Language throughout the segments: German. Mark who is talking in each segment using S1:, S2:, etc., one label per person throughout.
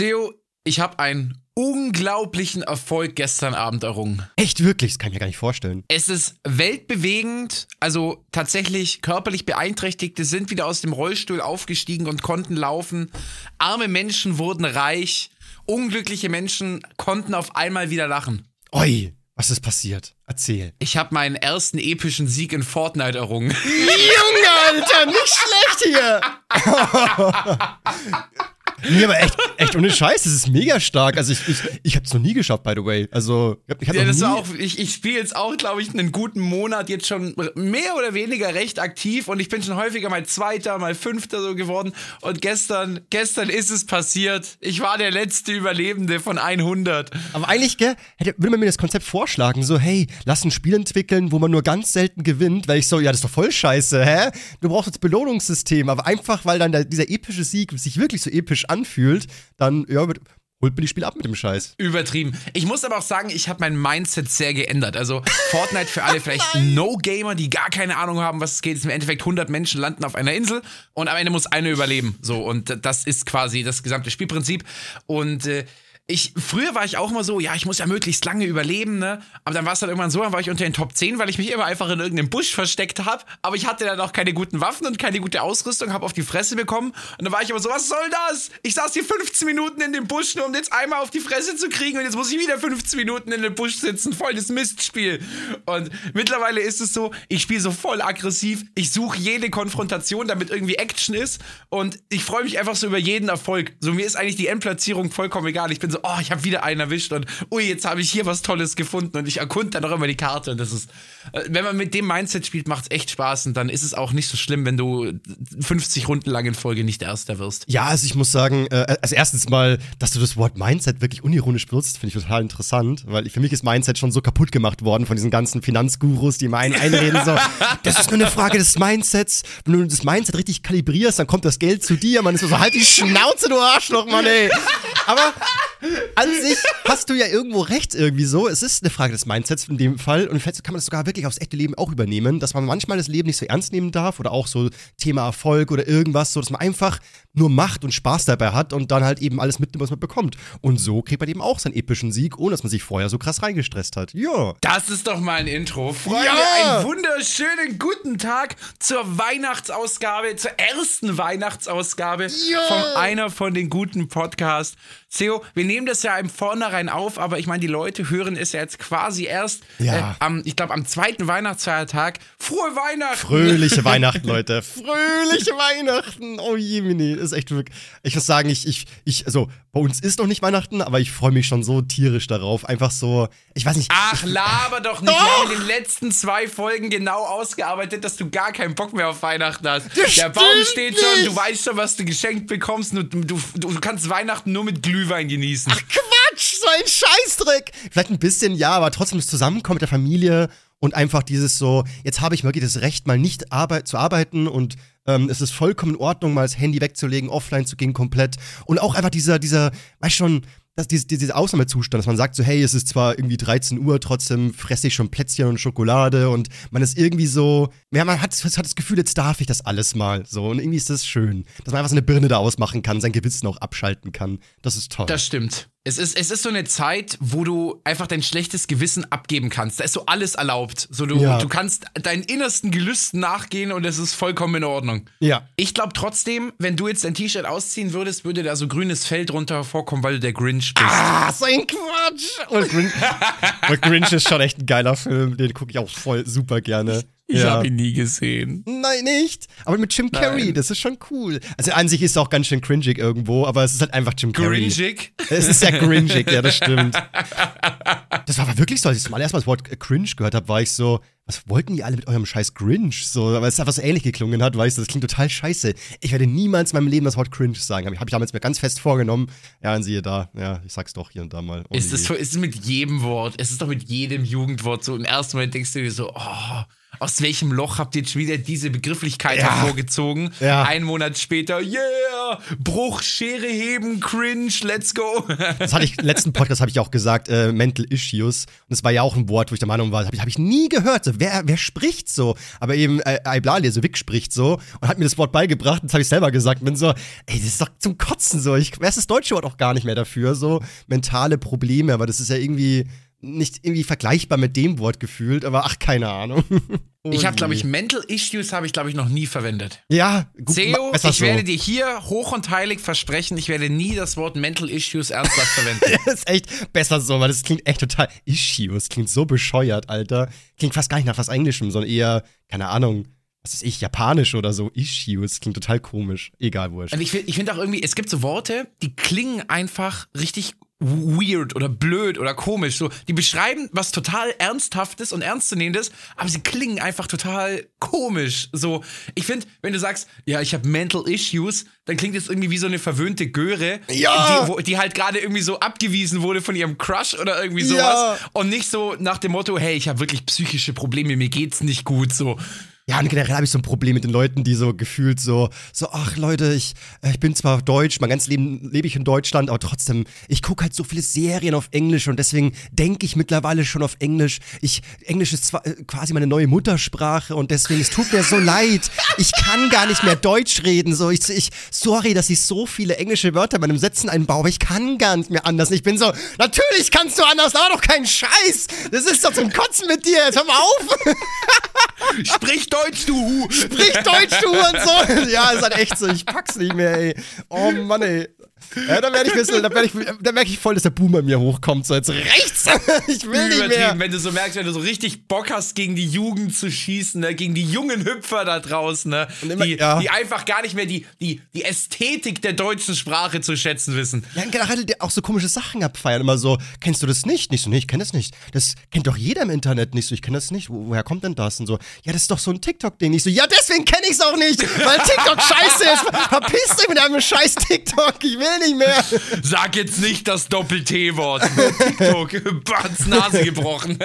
S1: Theo, ich habe einen unglaublichen Erfolg gestern Abend errungen.
S2: Echt wirklich? Das kann ich mir gar nicht vorstellen.
S1: Es ist weltbewegend, also tatsächlich körperlich Beeinträchtigte sind wieder aus dem Rollstuhl aufgestiegen und konnten laufen. Arme Menschen wurden reich. Unglückliche Menschen konnten auf einmal wieder lachen.
S2: Oi, was ist passiert? Erzähl.
S1: Ich habe meinen ersten epischen Sieg in Fortnite errungen.
S2: Junge, Alter, nicht schlecht hier. Nee, aber echt, echt ohne Scheiß, das ist mega stark. Also ich, ich, ich hab's noch nie geschafft, by the way. Also ich hab
S1: Ja,
S2: noch
S1: das
S2: nie,
S1: war auch, ich, ich spiele jetzt auch, glaube ich, einen guten Monat jetzt schon mehr oder weniger recht aktiv und ich bin schon häufiger mal Zweiter, mal Fünfter so geworden und gestern, gestern ist es passiert. Ich war der letzte Überlebende von 100.
S2: Aber eigentlich, gell, hätte, würde man mir das Konzept vorschlagen, so, hey, lass ein Spiel entwickeln, wo man nur ganz selten gewinnt, weil ich so, ja, das ist doch voll scheiße, hä? Du brauchst jetzt Belohnungssystem, aber einfach, weil dann der, dieser epische Sieg sich wirklich so episch anfühlt, dann, ja, wird, holt mir die Spiel ab mit dem Scheiß.
S1: Übertrieben. Ich muss aber auch sagen, ich habe mein Mindset sehr geändert. Also Fortnite für alle vielleicht No-Gamer, die gar keine Ahnung haben, was es geht. Ist Im Endeffekt 100 Menschen landen auf einer Insel und am Ende muss einer überleben. So und das ist quasi das gesamte Spielprinzip. Und äh, ich, früher war ich auch immer so, ja, ich muss ja möglichst lange überleben, ne? Aber dann war es dann irgendwann so, dann war ich unter den Top 10, weil ich mich immer einfach in irgendeinem Busch versteckt habe. Aber ich hatte dann auch keine guten Waffen und keine gute Ausrüstung, habe auf die Fresse bekommen. Und dann war ich immer so, was soll das? Ich saß hier 15 Minuten in dem Busch, nur um jetzt einmal auf die Fresse zu kriegen und jetzt muss ich wieder 15 Minuten in dem Busch sitzen. Voll das Mistspiel. Und mittlerweile ist es so, ich spiele so voll aggressiv. Ich suche jede Konfrontation, damit irgendwie Action ist. Und ich freue mich einfach so über jeden Erfolg. So, mir ist eigentlich die Endplatzierung vollkommen egal. Ich bin so, oh, ich habe wieder einen erwischt und ui, jetzt habe ich hier was Tolles gefunden und ich erkunde dann auch immer die Karte und das ist, äh, wenn man mit dem Mindset spielt, macht es echt Spaß und dann ist es auch nicht so schlimm, wenn du 50 Runden lang in Folge nicht Erster wirst.
S2: Ja, also ich muss sagen, äh, als erstens mal, dass du das Wort Mindset wirklich unironisch benutzt, finde ich total interessant, weil für mich ist Mindset schon so kaputt gemacht worden von diesen ganzen Finanzgurus, die immer einen einreden, so, das ist nur eine Frage des Mindsets. Wenn du das Mindset richtig kalibrierst, dann kommt das Geld zu dir, man ist so, halt die Schnauze, du Arschloch, Mann, ey. Aber an sich hast du ja irgendwo recht irgendwie so. Es ist eine Frage des Mindsets in dem Fall und vielleicht kann man das sogar wirklich aufs echte Leben auch übernehmen, dass man manchmal das Leben nicht so ernst nehmen darf oder auch so Thema Erfolg oder irgendwas, so dass man einfach nur macht und Spaß dabei hat und dann halt eben alles mitnimmt, was man bekommt. Und so kriegt man eben auch seinen epischen Sieg, ohne dass man sich vorher so krass reingestresst hat. Ja.
S1: Das ist doch mal ein Intro. Freunde,
S2: Ja!
S1: einen wunderschönen guten Tag zur Weihnachtsausgabe, zur ersten Weihnachtsausgabe
S2: Ja!
S1: von einer von den guten Podcasts. Theo, wir nehmen das ja im Vornherein auf, aber ich meine, die Leute hören es ja jetzt quasi erst
S2: Ja.
S1: äh, am, ich glaube, am zweiten Weihnachtsfeiertag. Frohe Weihnachten!
S2: Fröhliche Weihnachten, Leute. Fröhliche Weihnachten. Oh je, Mini. Ist echt wirklich. Ich muss sagen, ich, ich, ich, also, bei uns ist noch nicht Weihnachten, aber ich freue mich schon so tierisch darauf. Einfach so, ich weiß nicht.
S1: Ach, laber doch nicht.
S2: Doch!
S1: Wir haben in den letzten zwei Folgen genau ausgearbeitet, dass du gar keinen Bock mehr auf Weihnachten hast.
S2: Das
S1: Der Baum steht schon,
S2: nicht.
S1: du weißt schon, was du geschenkt bekommst. Du, du, du, kannst Weihnachten nur mit Glühwein genießen.
S2: Quatsch, so ein Scheißdreck. Vielleicht ein bisschen, ja, aber trotzdem das Zusammenkommen mit der Familie und einfach dieses so, jetzt habe ich wirklich das Recht, mal nicht arbeit zu arbeiten und ähm, es ist vollkommen in Ordnung, mal das Handy wegzulegen, offline zu gehen komplett. Und auch einfach dieser, dieser, weißt schon, dass dieser, dieser Ausnahmezustand, dass man sagt so, hey, es ist zwar irgendwie 13 Uhr, trotzdem fresse ich schon Plätzchen und Schokolade und man ist irgendwie so, ja, man hat, hat das Gefühl, jetzt darf ich das alles mal. So, und irgendwie ist das schön, dass man einfach seine Birne da ausmachen kann, sein Gewissen auch abschalten kann. Das ist toll.
S1: Das stimmt. Es ist, es ist so eine Zeit, wo du einfach dein schlechtes Gewissen abgeben kannst. Da ist so alles erlaubt. So du,
S2: Ja.
S1: du kannst deinen innersten Gelüsten nachgehen und es ist vollkommen in Ordnung.
S2: ja.
S1: Ich glaube trotzdem, wenn du jetzt dein T-Shirt ausziehen würdest, würde da so grünes Fell drunter hervorkommen, weil du der Grinch bist.
S2: Ah, so ein Quatsch! Und Grinch, und Grinch ist schon echt ein geiler Film, den gucke ich auch voll super gerne.
S1: Ich
S2: ja.
S1: habe ihn nie gesehen.
S2: Nein, nicht. Aber mit Jim Carrey,
S1: Nein.
S2: das ist schon cool. Also an sich ist es auch ganz schön cringig irgendwo, aber es ist halt einfach Jim Carrey.
S1: Grinchig?
S2: Es ist sehr cringig, ja, das stimmt. Das war aber wirklich so, als ich zum allerersten Mal das Wort äh, cringe gehört habe, war ich so, was wollten die alle mit eurem scheiß Grinch? So, weil es einfach so ähnlich geklungen hat, weißt du, das klingt total scheiße. Ich werde niemals in meinem Leben das Wort cringe sagen. Habe ich, hab ich damals mir ganz fest vorgenommen. Ja, und siehe da, ja, ich sag's doch hier und da mal. Oh
S1: Ist es, so, ist es mit jedem Wort, es ist doch mit jedem Jugendwort so. Im ersten Moment denkst du dir so, oh, aus welchem Loch habt ihr jetzt wieder diese Begrifflichkeit
S2: Ja.
S1: hervorgezogen?
S2: Ja.
S1: Ein Monat später, yeah, Bruch, Schere heben, cringe, let's go.
S2: Das hatte ich, im letzten Podcast habe ich auch gesagt, äh, Mental Issues. Und das war ja auch ein Wort, wo ich der Meinung war, habe ich, hab ich nie gehört. So, wer, wer spricht so? Aber eben äh, so Vic spricht so und hat mir das Wort beigebracht. Das habe ich selber gesagt. Bin so, ey, das ist doch zum Kotzen so. Ich weiß das deutsche Wort auch gar nicht mehr dafür. So mentale Probleme, aber das ist ja irgendwie nicht irgendwie vergleichbar mit dem Wort gefühlt, aber ach, keine Ahnung.
S1: oh ich habe, glaube ich, Mental Issues habe ich, glaube ich, noch nie verwendet.
S2: Ja,
S1: gut, Theo, ich so. werde dir hier hoch und heilig versprechen, ich werde nie das Wort Mental Issues ernsthaft verwenden.
S2: das ist echt besser so, weil das klingt echt total Issues, klingt so bescheuert, Alter. Klingt fast gar nicht nach was Englischem, sondern eher, keine Ahnung, was ist ich, Japanisch oder so, Issues, klingt total komisch. Egal, wurscht.
S1: Und ich, ich finde auch irgendwie, es gibt so Worte, die klingen einfach richtig weird oder blöd oder komisch. So, die beschreiben was total Ernsthaftes und Ernstzunehmendes, aber sie klingen einfach total komisch. So, ich finde, wenn du sagst, ja, ich habe Mental Issues, dann klingt es irgendwie wie so eine verwöhnte Göre,
S2: ja.
S1: die, wo, die halt gerade irgendwie so abgewiesen wurde von ihrem Crush oder irgendwie sowas. Ja. Und nicht so nach dem Motto, hey, ich habe wirklich psychische Probleme, mir geht's nicht gut. So,
S2: ja, und generell habe ich so ein Problem mit den Leuten, die so gefühlt so, so, ach Leute, ich, äh, ich bin zwar deutsch, mein ganzes Leben lebe ich in Deutschland, aber trotzdem, ich gucke halt so viele Serien auf Englisch und deswegen denke ich mittlerweile schon auf Englisch. Ich, Englisch ist zwar äh, quasi meine neue Muttersprache und deswegen, es tut mir so leid. Ich kann gar nicht mehr Deutsch reden. So, ich, ich, sorry, dass ich so viele englische Wörter in meinem Sätzen einbaue, aber ich kann gar nicht mehr anders. Ich bin so, natürlich kannst du anders, aber doch keinen Scheiß. Das ist doch zum Kotzen mit dir. Jetzt hör mal auf.
S1: Sprich Deutsch, du!
S2: Sprich Deutsch, du und so! Ja, ist halt echt so. Ich pack's nicht mehr, ey. Oh Mann, ey. Ja, dann werde ich dann, werd ich, dann merke ich voll, dass der Boomer mir hochkommt. So jetzt rechts. ich will nicht mehr.
S1: Wenn du so merkst, wenn du so richtig Bock hast, gegen die Jugend zu schießen, ne? gegen die jungen Hüpfer da draußen, ne? Immer, die, ja. die einfach gar nicht mehr die, die, die Ästhetik der deutschen Sprache zu schätzen wissen.
S2: Ja, generell auch so komische Sachen abfeiern. Immer so, kennst du das nicht? Nicht so, nee, ich kenne das nicht. Das kennt doch jeder im Internet nicht so, ich kenne das nicht. Wo, woher kommt denn das? Und so, ja, das ist doch so ein TikTok-Ding. Ich so, ja, deswegen kenne ich es auch nicht, weil TikTok scheiße ist. Verpiss dich mit einem scheiß TikTok. Ich will nicht mehr.
S1: Sag jetzt nicht das Doppel-T-Wort. TikTok, Bats Nase gebrochen.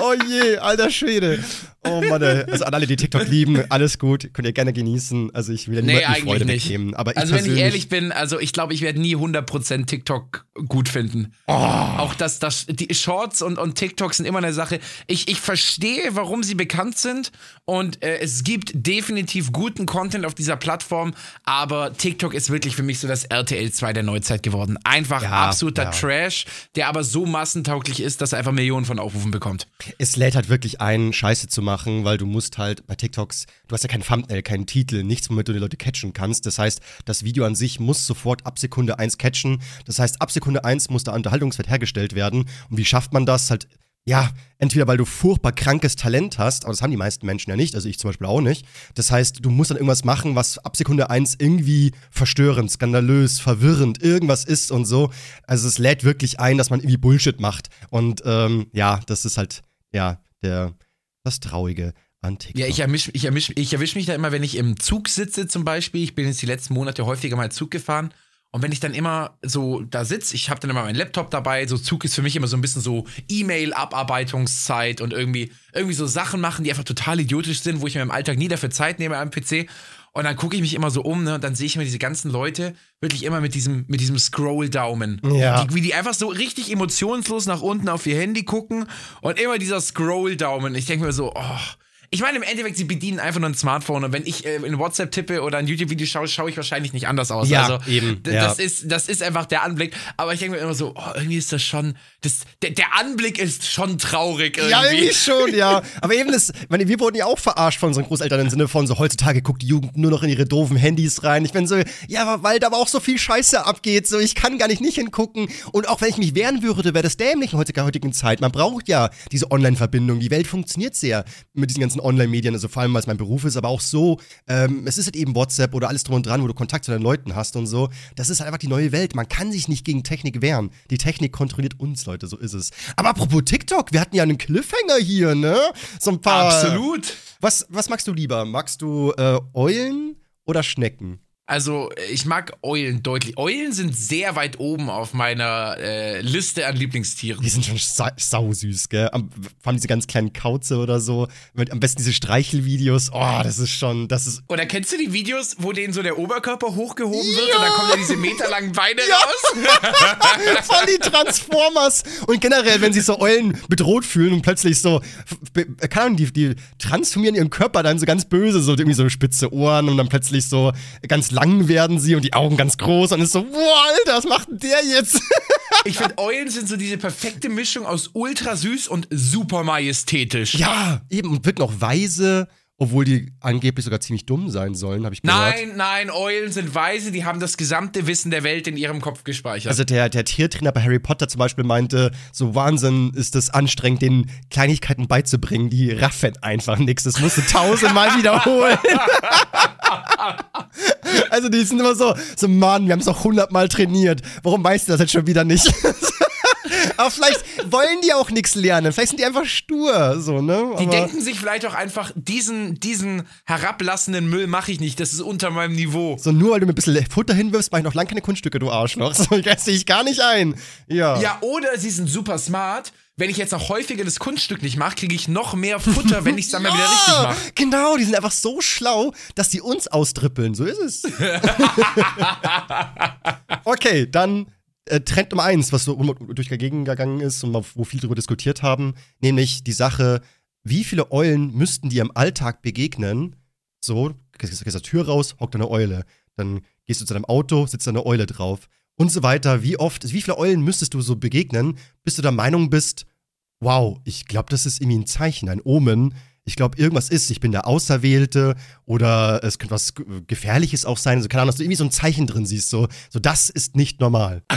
S2: oh je, alter Schwede. Oh Mann, ey. also an alle, die TikTok lieben, alles gut, könnt ihr gerne genießen. Also ich will ja
S1: nee,
S2: niemanden
S1: die Freude nicht.
S2: wegnehmen. Aber
S1: also wenn ich ehrlich bin, also ich glaube, ich werde nie 100% TikTok gut finden.
S2: Oh.
S1: Auch das, das, die Shorts und, und TikTok sind immer eine Sache. Ich, ich verstehe, warum sie bekannt sind und äh, es gibt definitiv guten Content auf dieser Plattform, aber TikTok ist wirklich für mich so das RTL 2 der Neuzeit geworden. Einfach ja, absoluter ja. Trash, der aber so massentauglich ist, dass er einfach Millionen von Aufrufen bekommt.
S2: Es lädt halt wirklich ein, Scheiße zu machen machen, weil du musst halt bei TikToks, du hast ja kein Thumbnail, keinen Titel, nichts, womit du die Leute catchen kannst. Das heißt, das Video an sich muss sofort ab Sekunde 1 catchen. Das heißt, ab Sekunde 1 muss der Unterhaltungswert hergestellt werden. Und wie schafft man das? Halt ja, entweder weil du furchtbar krankes Talent hast, aber das haben die meisten Menschen ja nicht, also ich zum Beispiel auch nicht. Das heißt, du musst dann irgendwas machen, was ab Sekunde 1 irgendwie verstörend, skandalös, verwirrend, irgendwas ist und so. Also es lädt wirklich ein, dass man irgendwie Bullshit macht. Und ähm, ja, das ist halt, ja, der, das Traurige an TikTok.
S1: Ja, ich erwische ich erwisch, ich erwisch mich da immer, wenn ich im Zug sitze zum Beispiel. Ich bin jetzt die letzten Monate häufiger mal Zug gefahren. Und wenn ich dann immer so da sitze, ich habe dann immer meinen Laptop dabei, so Zug ist für mich immer so ein bisschen so E-Mail-Abarbeitungszeit und irgendwie, irgendwie so Sachen machen, die einfach total idiotisch sind, wo ich mir im Alltag nie dafür Zeit nehme am PC. Und dann gucke ich mich immer so um, ne, und dann sehe ich mir diese ganzen Leute wirklich immer mit diesem, mit diesem Scroll-Daumen.
S2: Ja.
S1: Die, wie die einfach so richtig emotionslos nach unten auf ihr Handy gucken und immer dieser Scroll-Daumen. Ich denke mir so, oh, ich meine, im Endeffekt, sie bedienen einfach nur ein Smartphone und wenn ich äh, in WhatsApp tippe oder ein YouTube-Video schaue, schaue ich wahrscheinlich nicht anders aus.
S2: Ja,
S1: also,
S2: eben.
S1: Das,
S2: ja.
S1: ist, das ist einfach der Anblick. Aber ich denke mir immer so, oh, irgendwie ist das schon, das, der, der Anblick ist schon traurig irgendwie.
S2: Ja, irgendwie schon, ja. Aber eben das, meine, wir wurden ja auch verarscht von unseren Großeltern im Sinne von so, heutzutage guckt die Jugend nur noch in ihre doofen Handys rein. Ich bin so, ja, weil da aber auch so viel Scheiße abgeht, so, ich kann gar nicht nicht hingucken. Und auch wenn ich mich wehren würde, wäre das dämlich in heutiger, heutigen Zeit. Man braucht ja diese Online-Verbindung. Die Welt funktioniert sehr mit diesen ganzen Online-Medien, also vor allem, weil es mein Beruf ist, aber auch so, ähm, es ist halt eben WhatsApp oder alles drum und dran, wo du Kontakt zu deinen Leuten hast und so. Das ist halt einfach die neue Welt. Man kann sich nicht gegen Technik wehren. Die Technik kontrolliert uns, Leute, so ist es. Aber apropos TikTok, wir hatten ja einen Cliffhanger hier, ne? So ein paar.
S1: Absolut.
S2: Was, was magst du lieber? Magst du äh, Eulen oder Schnecken?
S1: Also, ich mag Eulen deutlich. Eulen sind sehr weit oben auf meiner äh, Liste an Lieblingstieren.
S2: Die sind schon sa sausüß, gell? Am, vor allem diese ganz kleinen Kauze oder so. Mit, am besten diese Streichelvideos. Oh, das ist schon, das ist.
S1: Oder kennst du die Videos, wo denen so der Oberkörper hochgehoben wird und dann kommen da diese meterlangen Beine raus?
S2: Voll die Transformers. Und generell, wenn sich so Eulen bedroht fühlen und plötzlich so, keine Ahnung, die, die transformieren ihren Körper dann so ganz böse, so irgendwie so spitze Ohren und dann plötzlich so ganz lang werden sie und die Augen ganz groß und ist so, boah, Alter, was macht denn der jetzt?
S1: ich finde, Eulen sind so diese perfekte Mischung aus ultra süß und super majestätisch.
S2: Ja, eben, und wirken auch weise. Obwohl die angeblich sogar ziemlich dumm sein sollen, habe ich gehört.
S1: Nein, nein, Eulen sind weise, die haben das gesamte Wissen der Welt in ihrem Kopf gespeichert.
S2: Also der, der Tiertrainer bei Harry Potter zum Beispiel meinte, so Wahnsinn ist es anstrengend, den Kleinigkeiten beizubringen, die raffen einfach nichts. Das musst du tausendmal wiederholen. Also die sind immer so, so Mann, wir haben es doch hundertmal trainiert. Warum weißt du das jetzt schon wieder nicht? Aber vielleicht wollen die auch nichts lernen. Vielleicht sind die einfach stur, so, ne?
S1: die
S2: Aber
S1: denken sich vielleicht auch einfach, diesen, diesen herablassenden Müll mache ich nicht, das ist unter meinem Niveau.
S2: so nur weil du mir ein bisschen Futter hinwirfst, mach ich noch lang keine Kunststücke, du Arschloch. So, das sehe ich gar nicht ein. Ja.
S1: Ja, oder sie sind super smart. Wenn ich jetzt auch häufiger das Kunststück nicht mache, kriege ich noch mehr Futter, wenn ich es dann mal wieder richtig mache.
S2: Genau, die sind einfach so schlau, dass die uns austrippeln. So ist es. okay, dann äh, Trend Nummer eins, was so durch gegangen ist und wo viel darüber diskutiert haben, nämlich die Sache, wie viele Eulen müssten dir im Alltag begegnen? So, gehst aus der Tür raus, hockt da eine Eule. Dann gehst du zu deinem Auto, sitzt da eine Eule drauf. Und so weiter. Wie oft, wie viele Eulen müsstest du so begegnen, bis du der Meinung bist, wow, ich glaube, das ist irgendwie ein Zeichen, ein Omen. Ich glaube, irgendwas ist, ich bin der Auserwählte oder es könnte was Ge- Gefährliches auch sein. Also, keine Ahnung, dass du irgendwie so ein Zeichen drin siehst. So, so das ist nicht normal.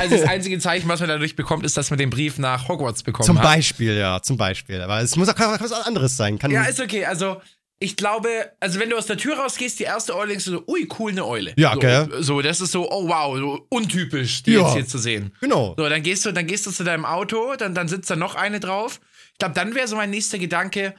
S1: Also das einzige Zeichen, was man dadurch bekommt, ist, dass man den Brief nach Hogwarts bekommen
S2: Zum
S1: hat.
S2: Beispiel, ja, zum Beispiel. Aber es muss auch kann auch was anderes sein. Kann,
S1: Ja, ist okay. Also, ich glaube, also wenn du aus der Tür rausgehst, die erste Eule denkst du so, ui, cool, eine Eule.
S2: Ja,
S1: so,
S2: gell?
S1: So, das ist so, oh wow, so untypisch, die
S2: Ja.
S1: jetzt hier zu sehen.
S2: genau.
S1: So, dann gehst du, dann gehst du zu deinem Auto, dann, dann sitzt da noch eine drauf. Ich glaube, dann wäre so mein nächster Gedanke,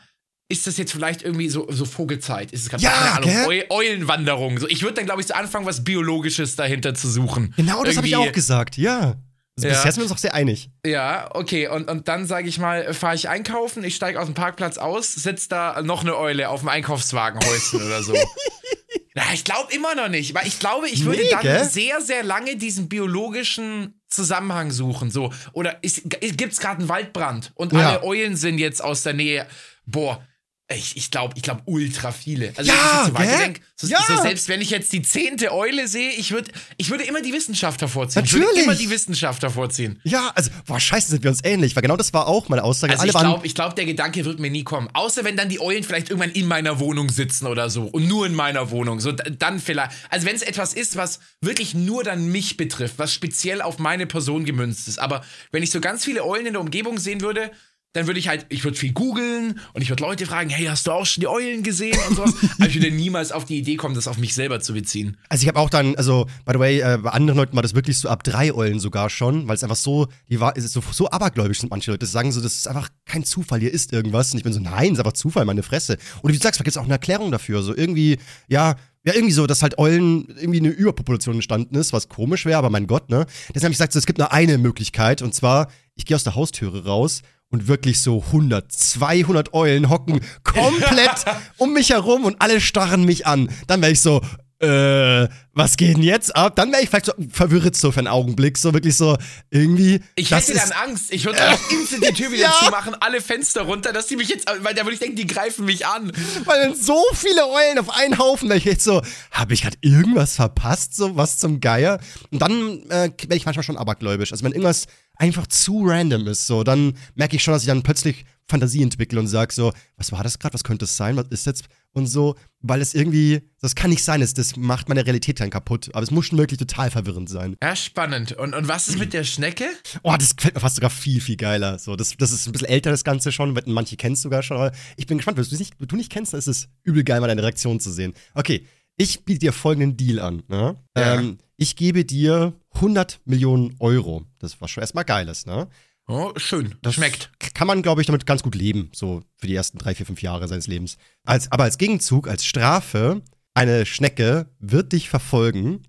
S1: ist das jetzt vielleicht irgendwie so, so Vogelzeit? Ist es gerade,
S2: Ja,
S1: keine Ahnung? Eu Eulenwanderung? So, ich würde dann, glaube ich, so anfangen, was Biologisches dahinter zu suchen.
S2: Genau das habe ich auch gesagt, ja. Also
S1: Ja.
S2: Bisher sind wir uns auch sehr einig.
S1: Ja, okay. Und, und dann sage ich mal, fahre ich einkaufen, ich steige aus dem Parkplatz aus, sitzt da noch eine Eule auf dem Einkaufswagenhäuschen oder so. Na, ich glaube immer noch nicht, weil ich glaube, ich würde
S2: Nee,
S1: dann
S2: gell?
S1: sehr, sehr lange diesen biologischen Zusammenhang suchen. So. Oder gibt es gerade einen Waldbrand und
S2: Ja.
S1: alle Eulen sind jetzt aus der Nähe. Boah. Ich, ich glaube, ich glaube ultra viele. Also
S2: Ja,
S1: wenn ich jetzt so weiterdenke, so,
S2: Ja.
S1: so selbst wenn ich jetzt die zehnte Eule sehe, ich würde ich würde immer die Wissenschaft hervorziehen. Ich würde
S2: Natürlich.
S1: immer die Wissenschaft hervorziehen.
S2: Ja, also, boah, scheiße, sind wir uns ähnlich, weil genau das war auch meine Aussage.
S1: Also
S2: Alle
S1: ich glaube, glaub, der Gedanke wird mir nie kommen. Außer wenn dann die Eulen vielleicht irgendwann in meiner Wohnung sitzen oder so. Und nur in meiner Wohnung. So, dann vielleicht. Also wenn es etwas ist, was wirklich nur dann mich betrifft, was speziell auf meine Person gemünzt ist. Aber wenn ich so ganz viele Eulen in der Umgebung sehen würde, dann würde ich halt, ich würde viel googeln und ich würde Leute fragen, hey, hast du auch schon die Eulen gesehen und sowas. Aber ich würde niemals auf die Idee kommen, das auf mich selber zu beziehen.
S2: Also ich habe auch dann, also by the way, äh, bei anderen Leuten war das wirklich so ab drei Eulen sogar schon, weil es einfach so, die war, es so, so abergläubisch sind manche Leute, das sagen so, das ist einfach kein Zufall, hier ist irgendwas. Und ich bin so, nein, ist einfach Zufall, meine Fresse. Und wie du sagst, da gibt es auch eine Erklärung dafür. So irgendwie, ja, ja, irgendwie so, dass halt Eulen irgendwie eine Überpopulation entstanden ist, was komisch wäre, aber mein Gott, ne? Deshalb habe ich gesagt, so, es gibt nur eine Möglichkeit, und zwar, ich gehe aus der Haustüre raus und wirklich so 100, 200 Eulen hocken komplett um mich herum und alle starren mich an. Dann wäre ich so, äh, was geht denn jetzt ab? Dann wäre ich vielleicht so verwirrt so für einen Augenblick, so wirklich so irgendwie.
S1: Ich hätte dann Angst. Ich würde dann instant die Tür wieder
S2: Ja.
S1: zumachen, alle Fenster runter, dass die mich jetzt, weil da würde ich denken, die greifen mich an.
S2: Weil dann so viele Eulen auf einen Haufen, da ich jetzt so, habe ich gerade irgendwas verpasst, so was zum Geier? Und dann äh, werde ich manchmal schon abergläubisch. Also wenn irgendwas einfach zu random ist, so, dann merke ich schon, dass ich dann plötzlich Fantasie entwickle und sage so, was war das gerade, was könnte es sein, was ist jetzt und so, weil es irgendwie, das kann nicht sein, das, das macht meine Realität dann kaputt. Aber es muss schon wirklich total verwirrend sein.
S1: Ja, spannend. Und, und was ist mit der Schnecke?
S2: Oh, das gefällt mir fast sogar viel, viel geiler. So, das, das ist ein bisschen älter, das Ganze schon. Manche kennst du sogar schon. Aber ich bin gespannt, wenn du es nicht, du nicht kennst, dann ist es übel geil, mal deine Reaktion zu sehen. Okay, ich biete dir folgenden Deal an. Ne?
S1: Ja.
S2: Ähm, ich gebe dir 100 Millionen Euro. Das war schon erstmal geiles, ne?
S1: Oh, schön. Das schmeckt.
S2: Kann man, glaube ich, damit ganz gut leben. So für die ersten drei, vier, fünf Jahre seines Lebens. Als, aber als Gegenzug, als Strafe, eine Schnecke wird dich verfolgen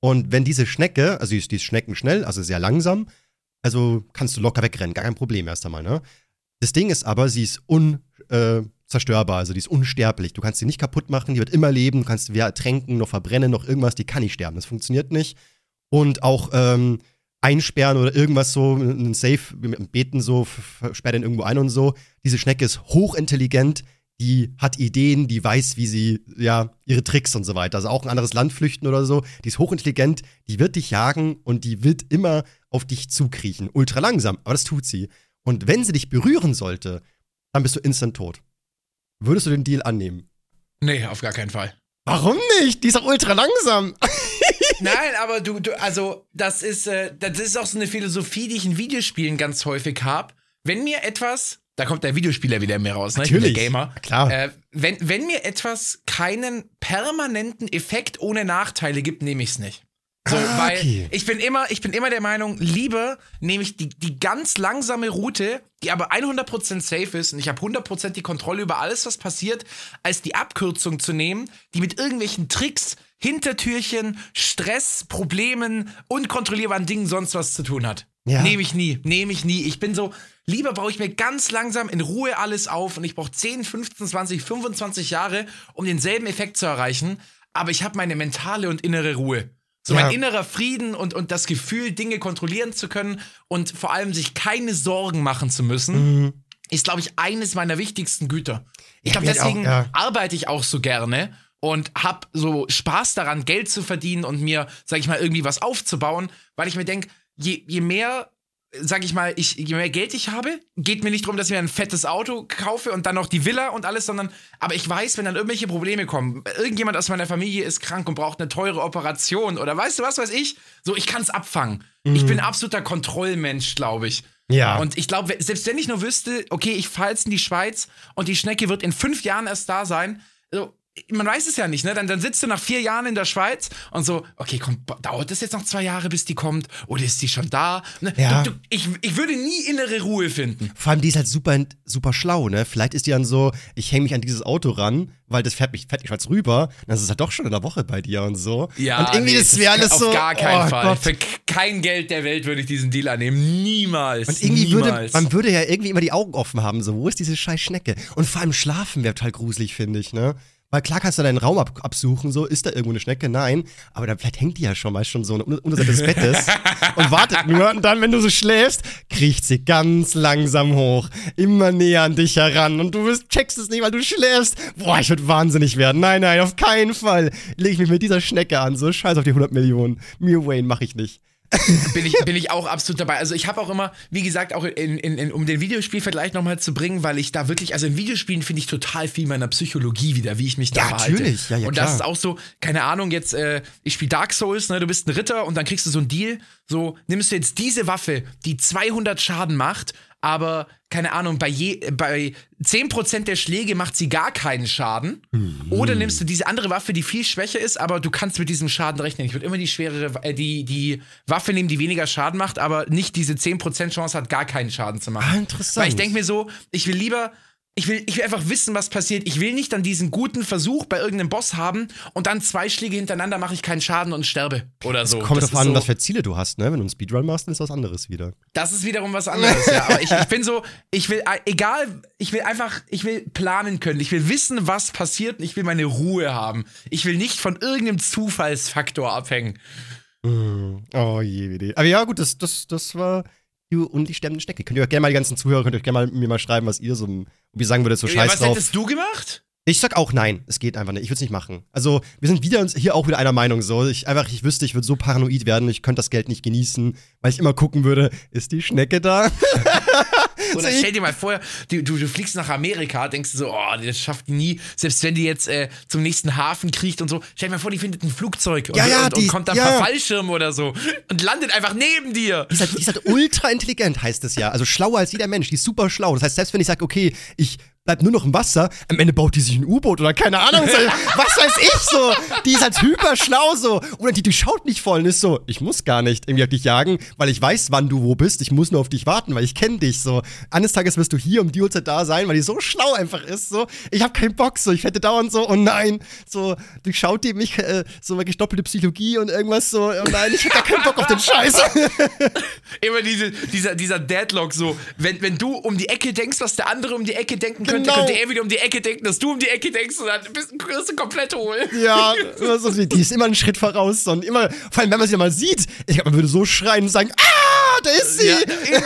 S2: und wenn diese Schnecke, also die ist, die ist schneckenschnell, also sehr langsam, also kannst du locker wegrennen, gar kein Problem erst einmal, ne? Das Ding ist aber, sie ist unzerstörbar, also die ist unsterblich. Du kannst sie nicht kaputt machen, die wird immer leben, du kannst weder ertränken, noch verbrennen, noch irgendwas, die kann nicht sterben. Das funktioniert nicht. Und auch ähm, einsperren oder irgendwas so, ein Safe Beten so, sperrt den irgendwo ein und so. Diese Schnecke ist hochintelligent, die hat Ideen, die weiß, wie sie, ja, ihre Tricks und so weiter. Also auch ein anderes Land flüchten oder so. Die ist hochintelligent, die wird dich jagen und die wird immer auf dich zukriechen. Ultra langsam, aber das tut sie. Und wenn sie dich berühren sollte, dann bist du instant tot. Würdest du den Deal annehmen?
S1: Nee, auf gar keinen Fall.
S2: Warum nicht? Die ist doch ultra langsam.
S1: Nein, aber du, du also das ist, äh, das ist auch so eine Philosophie, die ich in Videospielen ganz häufig habe. Wenn mir etwas, da kommt der Videospieler wieder mehr raus, ne?
S2: Natürlich.
S1: Der Gamer.
S2: Klar.
S1: Äh, wenn, wenn mir etwas keinen permanenten Effekt ohne Nachteile gibt, nehme ich es nicht. So,
S2: Ah,
S1: weil
S2: okay.
S1: ich bin immer, ich bin immer der Meinung, lieber nehme ich die, die ganz langsame Route, die aber 100% safe ist und ich habe 100% die Kontrolle über alles, was passiert, als die Abkürzung zu nehmen, die mit irgendwelchen Tricks, Hintertürchen, Stress, Problemen, unkontrollierbaren Dingen sonst was zu tun hat.
S2: Ja.
S1: Nehme ich nie, nehme ich nie. Ich bin so, lieber baue ich mir ganz langsam in Ruhe alles auf und ich brauche 10, 15, 20, 25 Jahre, um denselben Effekt zu erreichen, aber ich habe meine mentale und innere Ruhe. So
S2: Ja.
S1: mein innerer Frieden und, und das Gefühl, Dinge kontrollieren zu können und vor allem sich keine Sorgen machen zu müssen, ist, glaube ich, eines meiner wichtigsten Güter. Ich
S2: Ja,
S1: glaube,
S2: mir halt auch,
S1: deswegen
S2: ja.
S1: arbeite ich auch so gerne und habe so Spaß daran, Geld zu verdienen und mir, sag ich mal, irgendwie was aufzubauen, weil ich mir denke, je, je mehr, sag ich mal, ich, je mehr Geld ich habe, geht mir nicht darum, dass ich mir ein fettes Auto kaufe und dann noch die Villa und alles, sondern, aber ich weiß, wenn dann irgendwelche Probleme kommen, irgendjemand aus meiner Familie ist krank und braucht eine teure Operation oder weißt du was, weiß ich, so, ich kann es abfangen. Ich bin absoluter Kontrollmensch, glaube ich.
S2: Ja.
S1: Und ich glaube, selbst wenn ich nur wüsste, okay, ich fahre jetzt in die Schweiz und die Schnecke wird in fünf Jahren erst da sein, so, man weiß es ja nicht, ne? Dann, dann sitzt du nach vier Jahren in der Schweiz und so, okay, komm, dauert das jetzt noch zwei Jahre, bis die kommt? Oder ist die schon da? Ne?
S2: Ja.
S1: Du, du, ich, ich würde nie innere Ruhe finden.
S2: Vor allem, die ist halt super, super schlau, ne? Vielleicht ist die dann so, ich hänge mich an dieses Auto ran, weil das fährt mich, fährt mich rüber. Dann ist es halt doch schon in der Woche bei dir und so. und irgendwie
S1: nee,
S2: das wäre alles
S1: auf
S2: so.
S1: gar keinen
S2: oh
S1: Fall.
S2: Gott.
S1: Für kein Geld der Welt würde ich diesen Deal annehmen. Niemals.
S2: Und irgendwie würde,
S1: Niemals.
S2: man würde ja irgendwie immer die Augen offen haben, so, wo ist diese scheiß Schnecke? Und vor allem schlafen wäre total gruselig, finde ich, ne? Weil klar kannst du deinen Raum ab absuchen, so, ist da irgendwo eine Schnecke? Nein. Aber dann vielleicht hängt die ja schon mal schon so Unter- Unterseite des Bettes und wartet nur. Und dann, wenn du so schläfst, kriecht sie ganz langsam hoch, immer näher an dich heran. Und du bist, checkst es nicht, weil du schläfst. Boah, ich würde wahnsinnig werden. Nein, nein, auf keinen Fall. Leg ich mich mit dieser Schnecke an, so scheiß auf die 100 Millionen. Mir Wayne mache ich nicht.
S1: Bin ich, bin ich auch absolut dabei. Also ich habe auch immer, wie gesagt, auch in, in, in, um den Videospielvergleich nochmal zu bringen, weil ich da wirklich, also in Videospielen finde ich total viel meiner Psychologie wieder, wie ich mich da
S2: Ja,
S1: verhalte.
S2: natürlich. Ja, ja,
S1: und das
S2: klar.
S1: ist auch so, keine Ahnung, jetzt, äh, ich spiele Dark Souls, ne, du bist ein Ritter und dann kriegst du so einen Deal, so, nimmst du jetzt diese Waffe, die 200 Schaden macht, aber, keine Ahnung, bei, je, bei 10% der Schläge macht sie gar keinen Schaden. Oder nimmst du diese andere Waffe, die viel schwächer ist, aber du kannst mit diesem Schaden rechnen. Ich würde immer die schwerere, äh, die, die Waffe nehmen, die weniger Schaden macht, aber nicht diese 10% Chance hat, gar keinen Schaden zu machen.
S2: Ah, interessant.
S1: Weil ich denke mir so, ich will lieber. Ich will, ich will einfach wissen, was passiert. Ich will nicht dann diesen guten Versuch bei irgendeinem Boss haben und dann zwei Schläge hintereinander mache ich keinen Schaden und sterbe. Oder so.
S2: Kommt
S1: Das
S2: drauf
S1: ist
S2: an,
S1: so,
S2: was für Ziele du hast, ne? Wenn du einen Speedrun machst, dann ist was anderes wieder.
S1: Das ist wiederum was anderes, ja. Aber ich, ich bin so, ich will, äh, egal, ich will einfach, ich will planen können. Ich will wissen, was passiert und ich will meine Ruhe haben. Ich will nicht von irgendeinem Zufallsfaktor abhängen.
S2: Oh je, Aber ja, gut, das, das, das war die und die sterbende Schnecke. Könnt ihr euch gerne mal die ganzen Zuhörer, könnt ihr euch gerne mal mir mal schreiben, was ihr so, wie sagen würdet, so
S1: Ja,
S2: scheiß
S1: was
S2: drauf.
S1: hättest du gemacht?
S2: Ich sag auch nein, es geht einfach nicht. Ich würde es nicht machen. Also, wir sind wieder uns hier auch wieder einer Meinung so. Ich einfach, ich wüsste, ich würde so paranoid werden, ich könnte das Geld nicht genießen, weil ich immer gucken würde, ist die Schnecke da?
S1: Oder stell dir mal vor, du, du, du fliegst nach Amerika, denkst du so, oh, das schafft die nie. Selbst wenn die jetzt äh, zum nächsten Hafen kriecht und so. Stell dir mal vor, die findet ein Flugzeug und,
S2: Ja, ja,
S1: und,
S2: die-
S1: und kommt dann
S2: ja.
S1: per Fallschirm oder so und landet einfach neben dir.
S2: Die ist, halt, die ist halt ultra intelligent, heißt es ja. Also schlauer als jeder Mensch. Die ist super schlau. Das heißt, selbst wenn ich sage, okay, ich bleibt nur noch im Wasser. Am Ende baut die sich ein U-Boot oder keine Ahnung. Was weiß ich so. Die ist halt hyper schlau so. Oder die durchschaut nicht voll und ist so, ich muss gar nicht irgendwie auf dich jagen, weil ich weiß, wann du wo bist. Ich muss nur auf dich warten, weil ich kenne dich so. Eines Tages wirst du hier um die Uhrzeit da sein, weil die so schlau einfach ist so. Ich habe keinen Bock so. Ich hätte dauernd so, oh nein. So, durchschaut die mich, äh, so wirklich doppelte Psychologie und irgendwas so. Oh nein, ich hätte gar keinen Bock auf den Scheiß.
S1: Immer diese, dieser, dieser Deadlock so, wenn, wenn du um die Ecke denkst, was der andere um die Ecke denken könnte,
S2: Genau.
S1: könnte er wieder um die Ecke denken, dass du um die Ecke denkst und dann bist, wirst du komplett hohl.
S2: Ja, so, die ist immer einen Schritt voraus und immer, vor allem wenn man sie mal sieht, ich glaube, man würde so schreien und sagen, ah, da ist sie.
S1: Ja,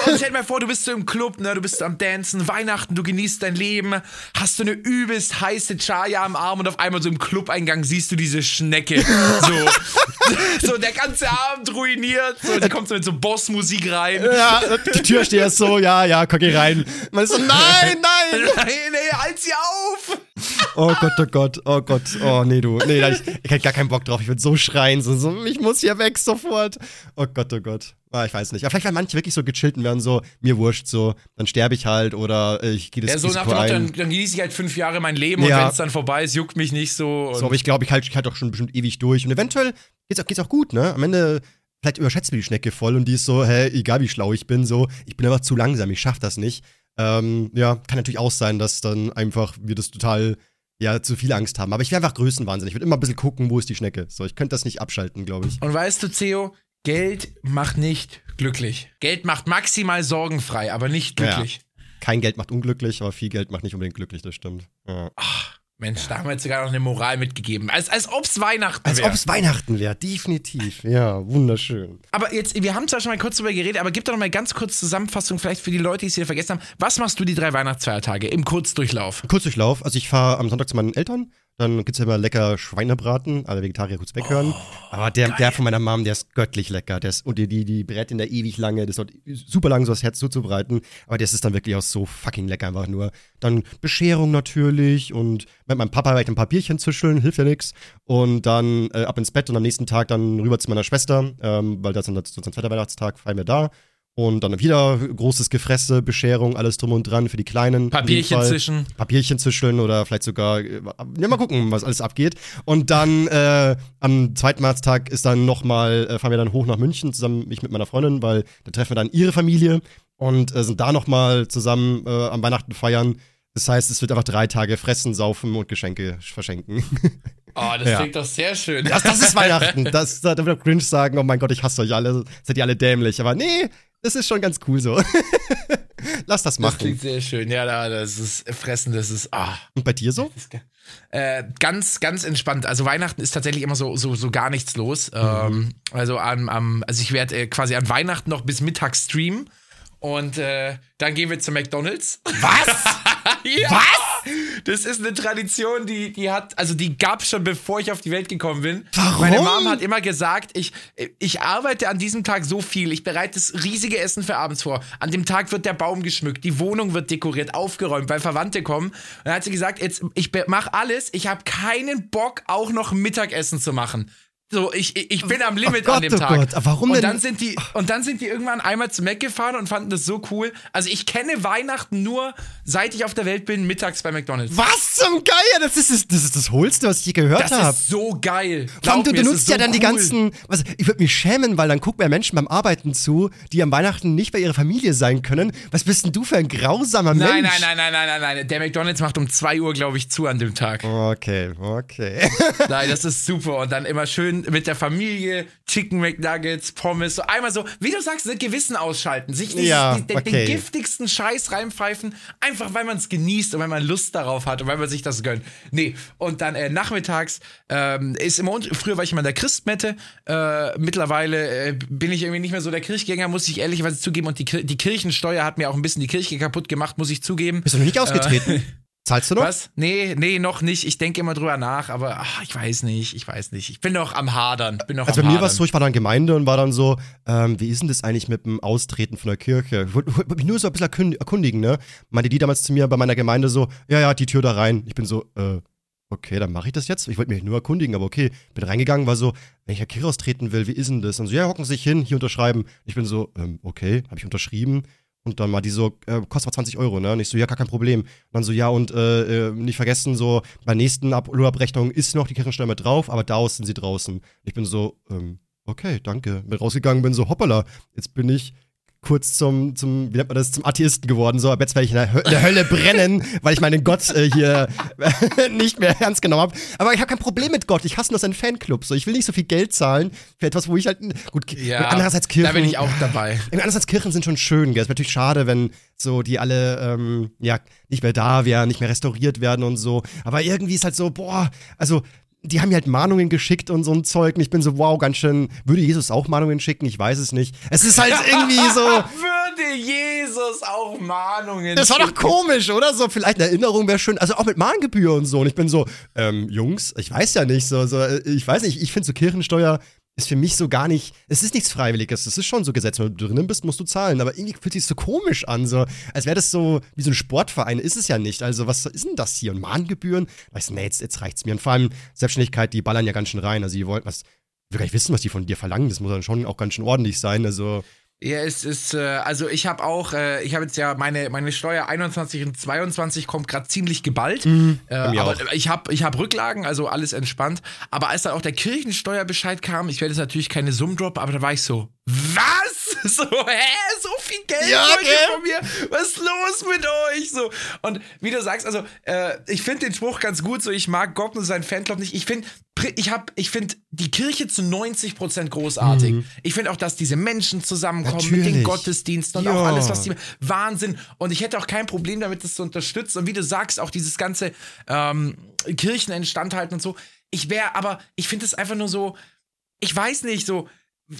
S1: und stell dir mal vor, du bist so im Club, ne, du bist am Dancen, Weihnachten, du genießt dein Leben, hast du eine übelst heiße Chaya am Arm und auf einmal so im Clubeingang siehst du diese Schnecke. So, so der ganze Abend ruiniert, so, die kommt so mit so Bossmusik rein.
S2: Ja, die Tür steht erst so, ja, ja, komm hier rein. Man ist so, nein, nein.
S1: Nein, nee, halt sie auf!
S2: Oh Gott, oh Gott, oh Gott, oh nee, du, nee, ich, ich hätte gar keinen Bock drauf. Ich würde so schreien, so, so, ich muss hier weg sofort. Oh Gott, oh Gott. Ah, ich weiß nicht. Aber vielleicht werden manche wirklich so gechillt und werden so, mir wurscht, so, dann sterbe ich halt oder äh, ich gehe das
S1: Ja, so nach dem Motto,
S2: ein.
S1: dann, dann genieße ich halt fünf Jahre mein Leben
S2: Ja.
S1: und wenn es dann vorbei ist, juckt mich nicht so. Und
S2: So, aber ich glaube, ich halte ich halt auch schon bestimmt ewig durch. Und eventuell geht's auch, geht's auch gut, ne? Am Ende, vielleicht überschätzt mir die Schnecke voll und die ist so, hä, egal wie schlau ich bin, so, ich bin einfach zu langsam, ich schaff das nicht. Ähm, ja, kann natürlich auch sein, dass dann einfach wir das total, ja, zu viel Angst haben. Aber ich wäre einfach größenwahnsinnig. Ich würde immer ein bisschen gucken, wo ist die Schnecke. So, ich könnte das nicht abschalten, glaube ich.
S1: Und weißt du, Theo, Geld macht nicht glücklich. Geld macht maximal sorgenfrei, aber nicht glücklich.
S2: Kein Geld macht unglücklich, aber viel Geld macht nicht unbedingt glücklich, das stimmt. Ja.
S1: Mensch, da haben wir jetzt sogar noch eine Moral mitgegeben. Als, als ob's Weihnachten
S2: Als
S1: wäre.
S2: ob es Weihnachten wäre, definitiv. Ja, wunderschön.
S1: Aber jetzt, wir haben zwar schon mal kurz drüber geredet, aber gib doch noch mal ganz kurz Zusammenfassung, vielleicht für die Leute, die es wieder vergessen haben. Was machst du die drei Weihnachtsfeiertage im Kurzdurchlauf?
S2: Kurzdurchlauf. Also ich fahre am Sonntag zu meinen Eltern. Dann gibt's ja immer lecker Schweinebraten. Alle Vegetarier kurz weghören. Aber der, der von meiner Mom, der ist göttlich lecker. Der ist, und die, die, die brät in der ewig lange. Das dauert super lang, so das Herz zuzubereiten. Aber das ist dann wirklich auch so fucking lecker einfach nur. Dann Bescherung natürlich. Und mit meinem Papa werde ich ein paar Bierchen zischeln. Hilft ja nix. Und dann äh, ab ins Bett und am nächsten Tag dann rüber zu meiner Schwester. Ähm, weil das ist dann unser zweiter Weihnachtstag. Feiern wir da. Und dann wieder großes Gefresse, Bescherung, alles drum und dran für die Kleinen.
S1: Papierchen zwischen.
S2: Papierchen zischeln oder vielleicht sogar, äh, ja, mal gucken, was alles abgeht. Und dann äh, am zweiten Weihnachtstag ist dann nochmal, äh, fahren wir dann hoch nach München, zusammen ich mit meiner Freundin, weil da treffen wir dann ihre Familie und äh, sind da nochmal zusammen äh, am Weihnachten feiern. Das heißt, es wird einfach drei Tage fressen, saufen und Geschenke verschenken.
S1: Oh, das
S2: Ja.
S1: klingt doch sehr schön.
S2: Das, das ist Weihnachten. Das, da wird auch Grinch sagen, oh mein Gott, ich hasse euch alle, seid ihr alle dämlich. Aber nee, das ist schon ganz cool so. Lass das
S1: Das
S2: machen.
S1: klingt sehr schön. Ja, da, das ist Fressen, das ist. Ah.
S2: Und bei dir so?
S1: Das Äh, ganz, ganz entspannt. Also Weihnachten ist tatsächlich immer so, so, so gar nichts los.
S2: Mhm.
S1: Ähm, also am, am, also ich werde äh, quasi an Weihnachten noch bis Mittag streamen und äh, dann gehen wir zu McDonalds.
S2: Was?
S1: ja. Was? Das ist eine Tradition, die, die hat, also die gab schon bevor ich auf die Welt gekommen bin.
S2: Warum?
S1: Meine Mom hat immer gesagt, ich, ich arbeite an diesem Tag so viel, ich bereite das riesige Essen für abends vor. An dem Tag wird der Baum geschmückt, die Wohnung wird dekoriert, aufgeräumt, weil Verwandte kommen. Und dann hat sie gesagt, jetzt, ich mache alles, ich habe keinen Bock, auch noch Mittagessen zu machen. So, ich, ich bin am Limit
S2: Gott,
S1: an dem
S2: oh
S1: Tag.
S2: Gott, aber warum
S1: und
S2: denn?
S1: dann sind die und dann sind die irgendwann einmal zu Mac gefahren und fanden das so cool. Also ich kenne Weihnachten nur, seit ich auf der Welt bin, mittags bei McDonald's.
S2: Was zum Geier? Das ist das, das, ist das Hohlste, was ich je gehört
S1: Das
S2: habe.
S1: ist so geil.
S2: Vor du,
S1: mir,
S2: du
S1: es
S2: nutzt
S1: ist
S2: ja
S1: so
S2: dann die
S1: cool.
S2: ganzen. Was, ich würde mich schämen, weil dann gucken mir Menschen beim Arbeiten zu, die am Weihnachten nicht bei ihrer Familie sein können. Was bist denn du für ein grausamer
S1: Nein,
S2: Mensch?
S1: nein, nein, nein, nein, nein, nein. Der McDonald's macht um 2 Uhr, glaube ich, zu an dem Tag.
S2: Okay, okay.
S1: Nein, das ist super. Und dann immer schön mit der Familie, Chicken McNuggets, Pommes, so einmal so, wie du sagst, ne, Gewissen ausschalten, sich dieses,
S2: Ja,
S1: die, den,
S2: okay.
S1: den giftigsten Scheiß reinpfeifen, einfach weil man es genießt und weil man Lust darauf hat und weil man sich das gönnt. Nee, und dann äh, nachmittags ähm, ist immer, und früher war ich immer in der Christmette, äh, mittlerweile äh, bin ich irgendwie nicht mehr so der Kirchgänger, muss ich ehrlicherweise zugeben. Und die, die Kirchensteuer hat mir auch ein bisschen die Kirche kaputt gemacht, muss ich zugeben.
S2: Bist du noch nicht ausgetreten? Zahlst du noch?
S1: Was? Nee, nee, noch nicht. Ich denke immer drüber nach, aber ach, ich weiß nicht, ich weiß nicht. Ich bin noch am Hadern. Bin noch
S2: Also bei mir war es so, ich war dann Gemeinde und war dann so, ähm, wie ist denn das eigentlich mit dem Austreten von der Kirche? Ich wollte mich nur so ein bisschen erkundigen, ne? Meinte die damals zu mir bei meiner Gemeinde so, ja, ja, die Tür da rein. Ich bin so, äh, okay, dann mache ich das jetzt. Ich wollte mich nur erkundigen, aber okay. Bin reingegangen, war so, wenn ich der Kirche austreten will, wie ist denn das? Und so, ja, hocken Sie sich hin, hier unterschreiben. Ich bin so, ähm, okay, habe ich unterschrieben. Und dann mal die so, äh, kostet mal 20 Euro, ne? Und ich so, ja, gar kein Problem. Und dann so, ja, und äh, äh nicht vergessen, so, bei nächsten Ab ist noch die Kirchensteuer mit drauf, aber daraus sind sie draußen. Ich bin so, ähm, okay, danke. Bin rausgegangen, bin so, hoppala, jetzt bin ich kurz zum, zum, wie nennt man das, zum Atheisten geworden. So, ab jetzt werde ich in der, Hö der Hölle brennen, weil ich meinen Gott äh, hier nicht mehr ernst genommen habe. Aber ich habe kein Problem mit Gott. Ich hasse nur seinen Fanclub. So, ich will nicht so viel Geld zahlen für etwas, wo ich halt. Gut,
S1: Ja,
S2: andererseits Kirchen.
S1: Da bin ich auch dabei.
S2: Andererseits Kirchen sind schon schön, gell. Es wäre natürlich schade, wenn so die alle, ähm, ja, nicht mehr da wären, nicht mehr restauriert werden und so. Aber irgendwie ist halt so, boah, also die haben mir halt Mahnungen geschickt und so ein Zeug. Und ich bin so, wow, ganz schön. Würde Jesus auch Mahnungen schicken? Ich weiß es nicht. Es ist halt irgendwie so.
S1: Würde Jesus auch Mahnungen
S2: Das war doch
S1: schicken?
S2: komisch, oder? So, vielleicht eine Erinnerung wäre schön. Also auch mit Mahngebühr und so. Und ich bin so, ähm, Jungs, ich weiß ja nicht, so, so äh, ich weiß nicht, ich finde so Kirchensteuer ist für mich so gar nicht, es ist nichts Freiwilliges, es ist schon so Gesetz, wenn du drinnen bist, musst du zahlen, aber irgendwie fühlt sich so komisch an, so, als wäre das so wie so ein Sportverein, ist es ja nicht, also was ist denn das hier, und Mahngebühren, weißt du, nee, jetzt, jetzt reicht's mir, und vor allem Selbstständigkeit, die ballern ja ganz schön rein, also die wollen, was, ich will gar nicht wissen, was die von dir verlangen, das muss dann schon auch ganz schön ordentlich sein, also,
S1: Ja, es ist, äh, also ich habe auch, äh, ich habe jetzt ja meine, meine Steuer 21 und 22 kommt gerade ziemlich geballt. äh,
S2: mir
S1: aber
S2: auch.
S1: ich habe ich hab Rücklagen, also alles entspannt. Aber als dann auch der Kirchensteuerbescheid kam, ich werde jetzt natürlich keine Summen droppen, aber da war ich so, was? So, hä? So viel Geld
S2: Ja,
S1: von mir? Was ist los mit euch? So. Und wie du sagst, also, äh, ich finde den Spruch ganz gut, so ich mag Gott und seinen Fanclub nicht. Ich finde, ich habe, ich finde die Kirche zu 90% großartig. Ich finde auch, dass diese Menschen zusammenkommen mit den
S2: Mhm. Natürlich.
S1: Gottesdiensten und
S2: Ja.
S1: auch alles, was die Wahnsinn. Und ich hätte auch kein Problem damit, das zu unterstützen. Und wie du sagst, auch dieses ganze ähm, Kirchen instand halten und so. Ich wäre, aber ich finde es einfach nur so, ich weiß nicht, so,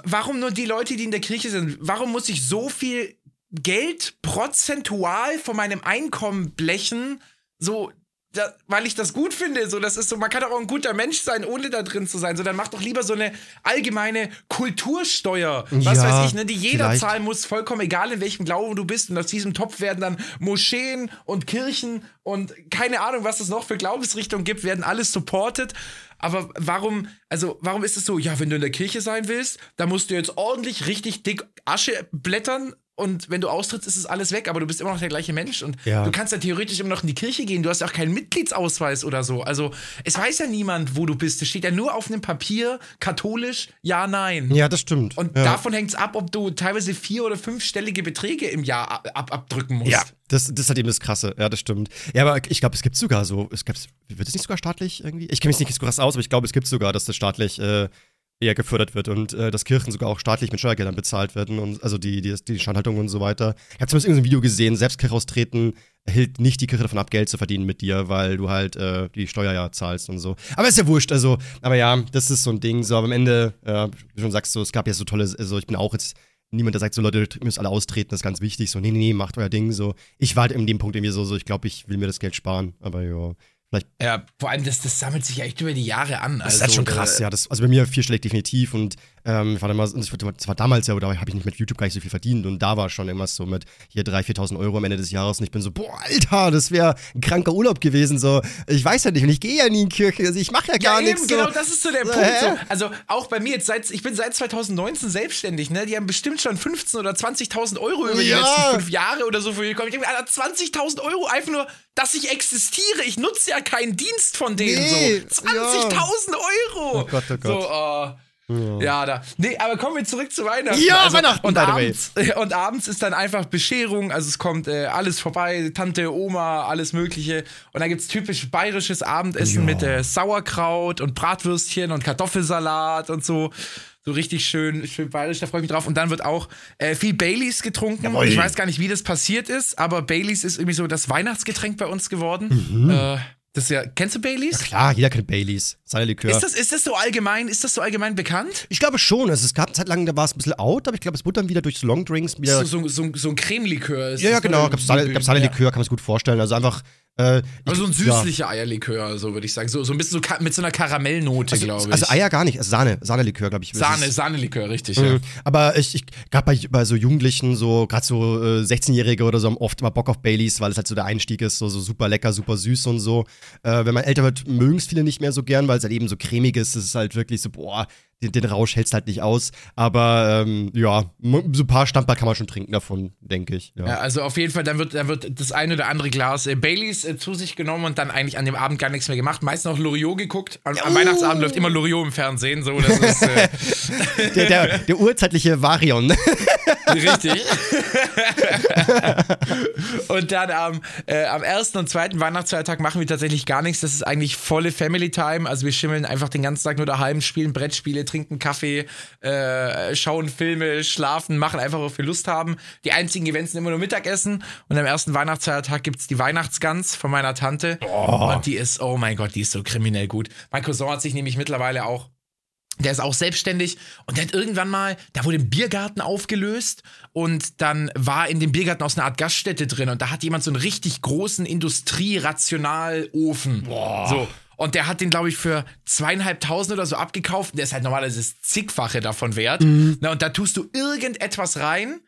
S1: warum nur die Leute, die in der Kirche sind? Warum muss ich so viel Geld prozentual von meinem Einkommen blechen? So, da, weil ich das gut finde. So, das ist so, man kann doch auch ein guter Mensch sein, ohne da drin zu sein. So, dann mach doch lieber so eine allgemeine Kultursteuer, was
S2: Ja,
S1: weiß ich, ne, die jeder
S2: vielleicht.
S1: zahlen muss, vollkommen egal in welchem Glauben du bist. Und aus diesem Topf werden dann Moscheen und Kirchen und keine Ahnung, was es noch für Glaubensrichtungen gibt, werden alles supported. Aber warum, also warum ist es so, ja, wenn du in der Kirche sein willst, dann musst du jetzt ordentlich richtig dick Asche blättern und wenn du austrittst, ist es alles weg, aber du bist immer noch der gleiche Mensch und
S2: Ja.
S1: du kannst ja theoretisch immer noch in die Kirche gehen. Du hast ja auch keinen Mitgliedsausweis oder so. Also es weiß ja niemand, wo du bist. Es steht ja nur auf einem Papier, katholisch, ja, nein.
S2: ja, das stimmt.
S1: Und
S2: ja.
S1: davon hängt es ab, ob du teilweise vier- oder fünfstellige Beträge im Jahr ab, ab, abdrücken musst.
S2: Ja, das, das ist halt eben das Krasse. Ja, das stimmt. Ja, aber ich glaube, es gibt sogar so, es gibt, wird es nicht sogar staatlich irgendwie? Ich kenne mich nicht so krass aus, aber ich glaube, es gibt sogar, dass das staatlich äh, eher gefördert wird und äh, dass Kirchen sogar auch staatlich mit Steuergeldern bezahlt werden und also die, die, die Standhaltung und so weiter. Ich habe zumindest irgendein Video gesehen, selbst Kirche austreten hält nicht die Kirche davon ab, Geld zu verdienen mit dir, weil du halt äh, die Steuer ja zahlst und so. Aber ist ja wurscht, also, aber ja, das ist so ein Ding, so, aber am Ende, äh, wie du schon sagst, so, es gab ja so tolle, also ich bin auch jetzt niemand, der sagt, so Leute, ihr müsst alle austreten, das ist ganz wichtig. So, nee, nee, nee, macht euer Ding. So, ich war halt in dem Punkt irgendwie so, so ich glaube, ich will mir das Geld sparen. Aber ja, vielleicht.
S1: Ja, vor allem, das, das sammelt sich ja echt über die Jahre an.
S2: Das ist halt schon krass, ja. Das, also bei mir vierstellig definitiv und ähm, ich war damals, das war damals ja, da habe ich nicht mit YouTube gar nicht so viel verdient und da war schon irgendwas so mit hier 3.000, 4.000 Euro am Ende des Jahres und ich bin so, boah, Alter, das wäre ein kranker Urlaub gewesen. So, ich weiß ja nicht und ich gehe ja nie in die Kirche, also ich mache ja gar
S1: ja,
S2: nichts.
S1: eben,
S2: so.
S1: genau, das ist so der
S2: So,
S1: Punkt. So. Also auch bei mir jetzt seit, ich bin seit 2019 selbstständig, ne? Die haben bestimmt schon 15.000 oder 20.000 Euro über die
S2: Ja.
S1: letzten fünf Jahre oder so für bekommen. Ich denke mir, Alter, 20.000 Euro einfach nur, dass ich existiere. Ich nutze ja keinen Dienst von denen
S2: Nee,
S1: so. 20.000 Euro.
S2: Oh Gott, oh Gott.
S1: So, äh, ja, da. Nee, aber kommen wir zurück zu Weihnachten. Also,
S2: Ja, Weihnachten,
S1: und abends, und abends ist dann einfach Bescherung, also es kommt äh, alles vorbei, Tante, Oma, alles Mögliche. Und dann gibt's typisch bayerisches Abendessen
S2: Ja.
S1: mit äh, Sauerkraut und Bratwürstchen und Kartoffelsalat und so. So richtig schön, schön bayerisch, da freue ich mich drauf. Und dann wird auch äh, viel Baileys getrunken.
S2: Jawohl.
S1: Ich weiß gar nicht, wie das passiert ist, aber Baileys ist irgendwie so das Weihnachtsgetränk bei uns geworden.
S2: Mhm.
S1: Das ist ja, kennst du Baileys?
S2: Klar, jeder kennt Baileys, seine Likör.
S1: Ist das, ist das so allgemein, ist das so allgemein bekannt?
S2: ich glaube schon, also es gab eine Zeit lang, da war es ein bisschen out, aber ich glaube, es wurde dann wieder durch Longdrinks wieder
S1: So, so, so, so ein Cremelikör ist
S2: Ja, ja, genau. gab's Sahne
S1: Ja.
S2: Likör, kann man sich gut vorstellen. Also einfach. Äh,
S1: Also so ein
S2: ich- ja.
S1: süßlicher Eierlikör, so würde ich sagen. So, so ein bisschen so mit so einer Karamellnote, glaube ich.
S2: Also Eier gar nicht, also Sahne, Sahnelikör, glaube ich.
S1: Sahne, Sahnelikör, richtig,
S2: Mhm.
S1: ja.
S2: Aber ich, ich gab bei, bei so Jugendlichen, so gerade so äh, 16-Jährige oder so, haben oft immer Bock auf Baileys, weil es halt so der Einstieg ist, so, so super lecker, super süß und so. Äh, wenn man älter wird, mögen es viele nicht mehr so gern, weil es halt eben so cremig ist. Es ist halt wirklich so, boah, den, den Rausch hältst halt nicht aus. Aber ähm, ja, so ein paar Stammball kann man schon trinken davon, denke ich. Ja.
S1: ja. also auf jeden Fall, dann wird, dann wird das eine oder andere Glas äh, Baileys äh, zu sich genommen und dann eigentlich an dem Abend gar nichts mehr gemacht. Meistens noch Loriot geguckt. Am, am Weihnachtsabend läuft immer Loriot im Fernsehen. So, das ist, äh
S2: der, der, der urzeitliche Varion.
S1: Richtig. und dann am, äh, am ersten und zweiten Weihnachtsfeiertag machen wir tatsächlich gar nichts. Das ist eigentlich volle Family Time. Also wir schimmeln einfach den ganzen Tag nur daheim, spielen Brettspiele, trinken Kaffee, äh, schauen Filme, schlafen, machen einfach, was wir Lust haben. Die einzigen Events sind immer nur Mittagessen. Und am ersten Weihnachtsfeiertag gibt es die Weihnachtsgans von meiner Tante. Oh. Und die ist, oh mein Gott, die ist so kriminell gut. Mein Cousin hat sich nämlich mittlerweile auch der ist auch selbstständig und der hat irgendwann mal, da wurde ein Biergarten aufgelöst und dann war in dem Biergarten auch so eine Art Gaststätte drin und da hat jemand so einen richtig großen Industrierationalofen. Boah. So. Und der hat den, glaube ich, für zweieinhalbtausend oder so abgekauft. Der ist halt normalerweise das zigfache davon wert. Mhm. Na, und da tust du irgendetwas rein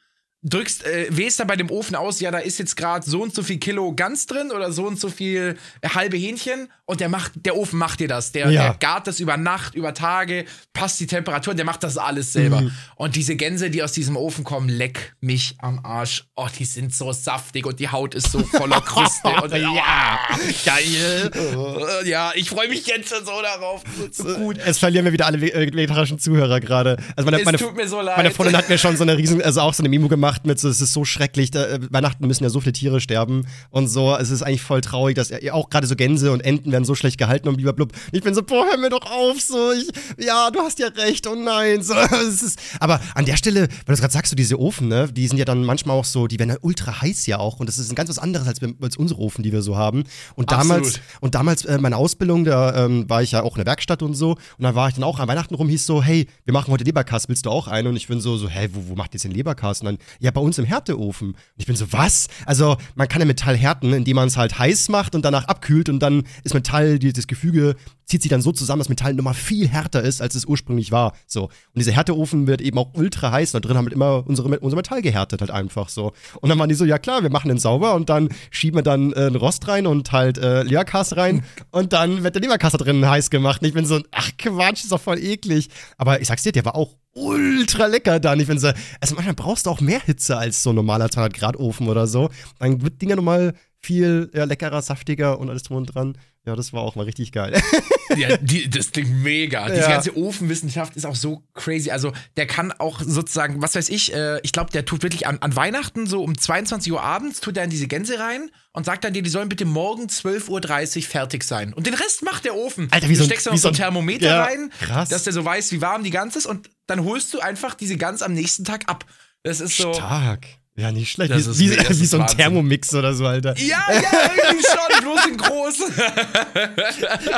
S1: drückst, äh, wählst da bei dem Ofen aus, ja, da ist jetzt gerade so und so viel Kilo Gans drin oder so und so viel äh, halbe Hähnchen und der macht, der Ofen macht dir das. Der, ja. der gart das über Nacht, über Tage, passt die Temperatur, der macht das alles selber. Mhm. Und diese Gänse, die aus diesem Ofen kommen, leck mich am Arsch. Oh, die sind so saftig und die Haut ist so voller Kruste. und, ja, geil. Oh. Ja, ich freue mich jetzt schon so darauf.
S2: So gut. Es verlieren wir wieder alle äh, vegetarischen Zuhörer gerade. Also meine, es meine, tut mir so leid. Meine Freundin hat mir schon so eine riesen, also auch so eine Mimo gemacht gemacht mit so, es ist so schrecklich, da, äh, Weihnachten müssen ja so viele Tiere sterben und so, es ist eigentlich voll traurig, dass ja, auch gerade so Gänse und Enten werden so schlecht gehalten und blablabla. Ich bin so, boah, hör mir doch auf, so, ich, ja, du hast ja recht, oh nein, so, es ist, aber an der Stelle, weil du gerade sagst, so diese Ofen, ne, die sind ja dann manchmal auch so, die werden ja ultra heiß ja auch und das ist ein ganz was anderes als, als unsere Ofen, die wir so haben und damals, Absolut. und damals, äh, meine Ausbildung, da ähm, war ich ja auch in der Werkstatt und so und da war ich dann auch an Weihnachten rum, hieß so, hey, wir machen heute Leberkass, willst du auch einen? Und ich bin so, so, hä, wo, wo macht ihr jetzt den Leberkass? Und dann, ja, bei uns im Härteofen. Und ich bin so, was? Also, man kann ja Metall härten, indem man es halt heiß macht und danach abkühlt und dann ist Metall, das Gefüge zieht sich dann so zusammen, dass Metall nochmal viel härter ist, als es ursprünglich war. So. Und dieser Härteofen wird eben auch ultra heiß und da drin haben wir immer unsere, unser Metall gehärtet halt einfach so. Und dann waren die so, ja klar, wir machen den sauber und dann schieben wir dann äh, einen Rost rein und halt äh, Leberkass rein und dann wird der Leberkass da drin heiß gemacht. Und ich bin so, ach Quatsch, ist doch voll eklig. Aber ich sag's dir, der war auch ultra lecker dann. Ich bin so, also manchmal brauchst du auch mehr Hitze als so ein normaler 200 Grad Ofen oder so. Dann wird Dinger nochmal viel ja, leckerer, saftiger und alles drum und dran. Ja, das war auch mal richtig geil.
S1: ja, die, das klingt mega. Ja. Diese ganze Ofenwissenschaft ist auch so crazy. Also, der kann auch sozusagen, was weiß ich, äh, ich glaube, der tut wirklich an, an, Weihnachten so um 22 Uhr abends, tut er in diese Gänse rein und sagt dann dir, die sollen bitte morgen 12.30 Uhr fertig sein. Und den Rest macht der Ofen.
S2: Alter, wie
S1: du
S2: so
S1: steckst dann so ein Thermometer
S2: ja,
S1: rein, krass. dass der so weiß, wie warm die Gans ist und dann holst du einfach diese Gans am nächsten Tag ab. Das ist so.
S2: Stark. Ja, nicht schlecht. Das wie, wie, wie so ein Wahnsinn. Thermomix oder so, Alter.
S1: Ja, ja, irgendwie schon, bloß in groß.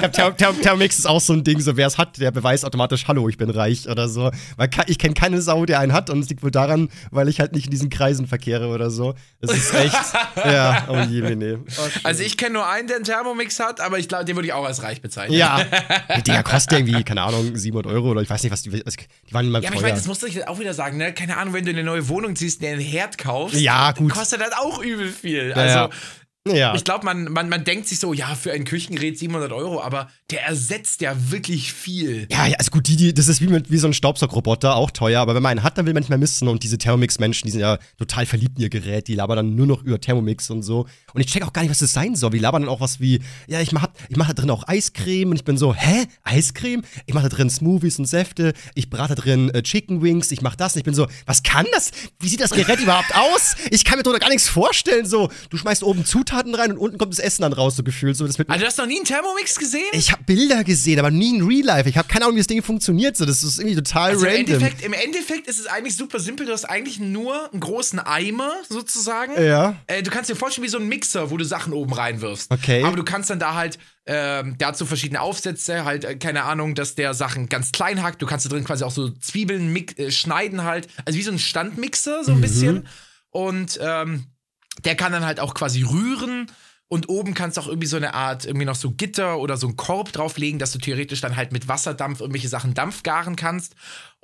S2: ich Ther Thermomix ist auch so ein Ding, so wer es hat, der beweist automatisch, hallo, ich bin reich oder so. Weil ich kenne keine Sau, der einen hat und es liegt wohl daran, weil ich halt nicht in diesen Kreisen verkehre oder so. Das ist echt, ja, oh je, nee. Oh,
S1: also ich kenne nur einen, der einen Thermomix hat, aber ich glaube, den würde ich auch als reich bezeichnen.
S2: Ja, die Dinger kosten irgendwie, keine Ahnung, 700 Euro oder ich weiß nicht, was die, die waren immer
S1: Ja, aber ich meine, das musst du auch wieder sagen, ne? Keine Ahnung, wenn du eine neue Wohnung ziehst, der einen Herd kaufst,
S2: ja, gut.
S1: kostet das auch übel viel. Also. Ja. Ich glaube, man, man, man denkt sich so, ja, für ein Küchengerät 700 Euro, aber der ersetzt ja wirklich viel.
S2: Ja, ja, also gut, die, die, das ist wie, mit, wie so ein Staubsaugroboter, auch teuer, aber wenn man einen hat, dann will man nicht mehr missen und diese Thermomix-Menschen, die sind ja total verliebt in ihr Gerät, die labern dann nur noch über Thermomix und so. Und ich check auch gar nicht, was das sein soll. Die labern dann auch was wie, ja, ich mach, ich mach da drin auch Eiscreme und ich bin so, hä? Eiscreme? Ich mach da drin Smoothies und Säfte, ich brate da drin äh, Chicken Wings, ich mach das und ich bin so, was kann das? Wie sieht das Gerät überhaupt aus? Ich kann mir doch gar nichts vorstellen, so. Du schmeißt oben Zutaten rein und unten kommt das Essen dann raus, so gefühlt. So, das
S1: mit also, du hast noch nie einen Thermomix gesehen?
S2: Ich habe Bilder gesehen, aber nie in Real Life. Ich habe keine Ahnung, wie das Ding funktioniert. So, das ist irgendwie total also random.
S1: Im Endeffekt, Im Endeffekt ist es eigentlich super simpel. Du hast eigentlich nur einen großen Eimer sozusagen.
S2: Ja.
S1: Äh, du kannst dir vorstellen wie so ein Mixer, wo du Sachen oben reinwirfst.
S2: Okay.
S1: Aber du kannst dann da halt ähm, so verschiedene Aufsätze, halt, äh, keine Ahnung, dass der Sachen ganz klein hackt. Du kannst da drin quasi auch so Zwiebeln äh, schneiden halt. Also wie so ein Standmixer, so ein mhm. bisschen. Und ähm, der kann dann halt auch quasi rühren. Und oben kannst du auch irgendwie so eine Art, irgendwie noch so Gitter oder so einen Korb drauflegen, dass du theoretisch dann halt mit Wasserdampf irgendwelche Sachen dampfgaren kannst.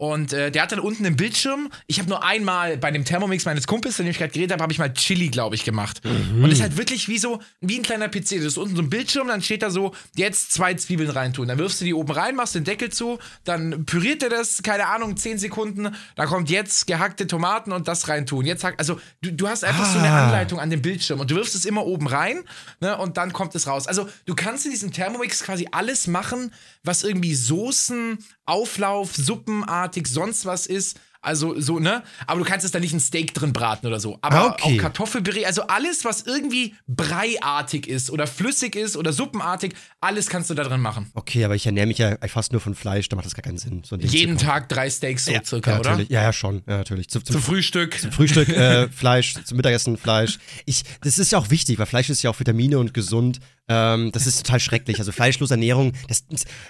S1: Und äh, der hat dann unten einen Bildschirm. Ich habe nur einmal bei dem Thermomix meines Kumpels, dem ich gerade geredet habe, habe ich mal Chili, glaube ich, gemacht.
S2: Mhm.
S1: Und das ist halt wirklich wie so, wie ein kleiner PC. Das ist unten so ein Bildschirm, dann steht da so, jetzt zwei Zwiebeln reintun. Dann wirfst du die oben rein, machst den Deckel zu, dann püriert er das, keine Ahnung, 10 Sekunden. Da kommt jetzt gehackte Tomaten und das reintun. Jetzt also du, du hast einfach so eine
S2: Ah.
S1: Anleitung an dem Bildschirm und du wirfst es immer oben rein ne, und dann kommt es raus. Also du kannst in diesem Thermomix quasi alles machen, was irgendwie Soßen, Auflauf, Suppenartig, sonst was ist. Also so, ne? Aber du kannst es da nicht ein Steak drin braten oder so. Aber
S2: Ah, okay.
S1: auch Kartoffelpüree, also alles, was irgendwie breiartig ist oder flüssig ist oder suppenartig, alles kannst du da drin machen.
S2: Okay, aber ich ernähre mich ja fast nur von Fleisch, da macht das gar keinen Sinn. So
S1: Jeden. Tag drei Steaks so
S2: ja,
S1: circa,
S2: ja,
S1: oder?
S2: Ja, ja, schon. Ja, natürlich. Zu, zum
S1: Zum Frühstück.
S2: Frühstück äh, Fleisch, zum Mittagessen Fleisch. Ich, das ist ja auch wichtig, weil Fleisch ist ja auch Vitamine und gesund. Ähm, das ist total schrecklich. Also fleischlose Ernährung, das,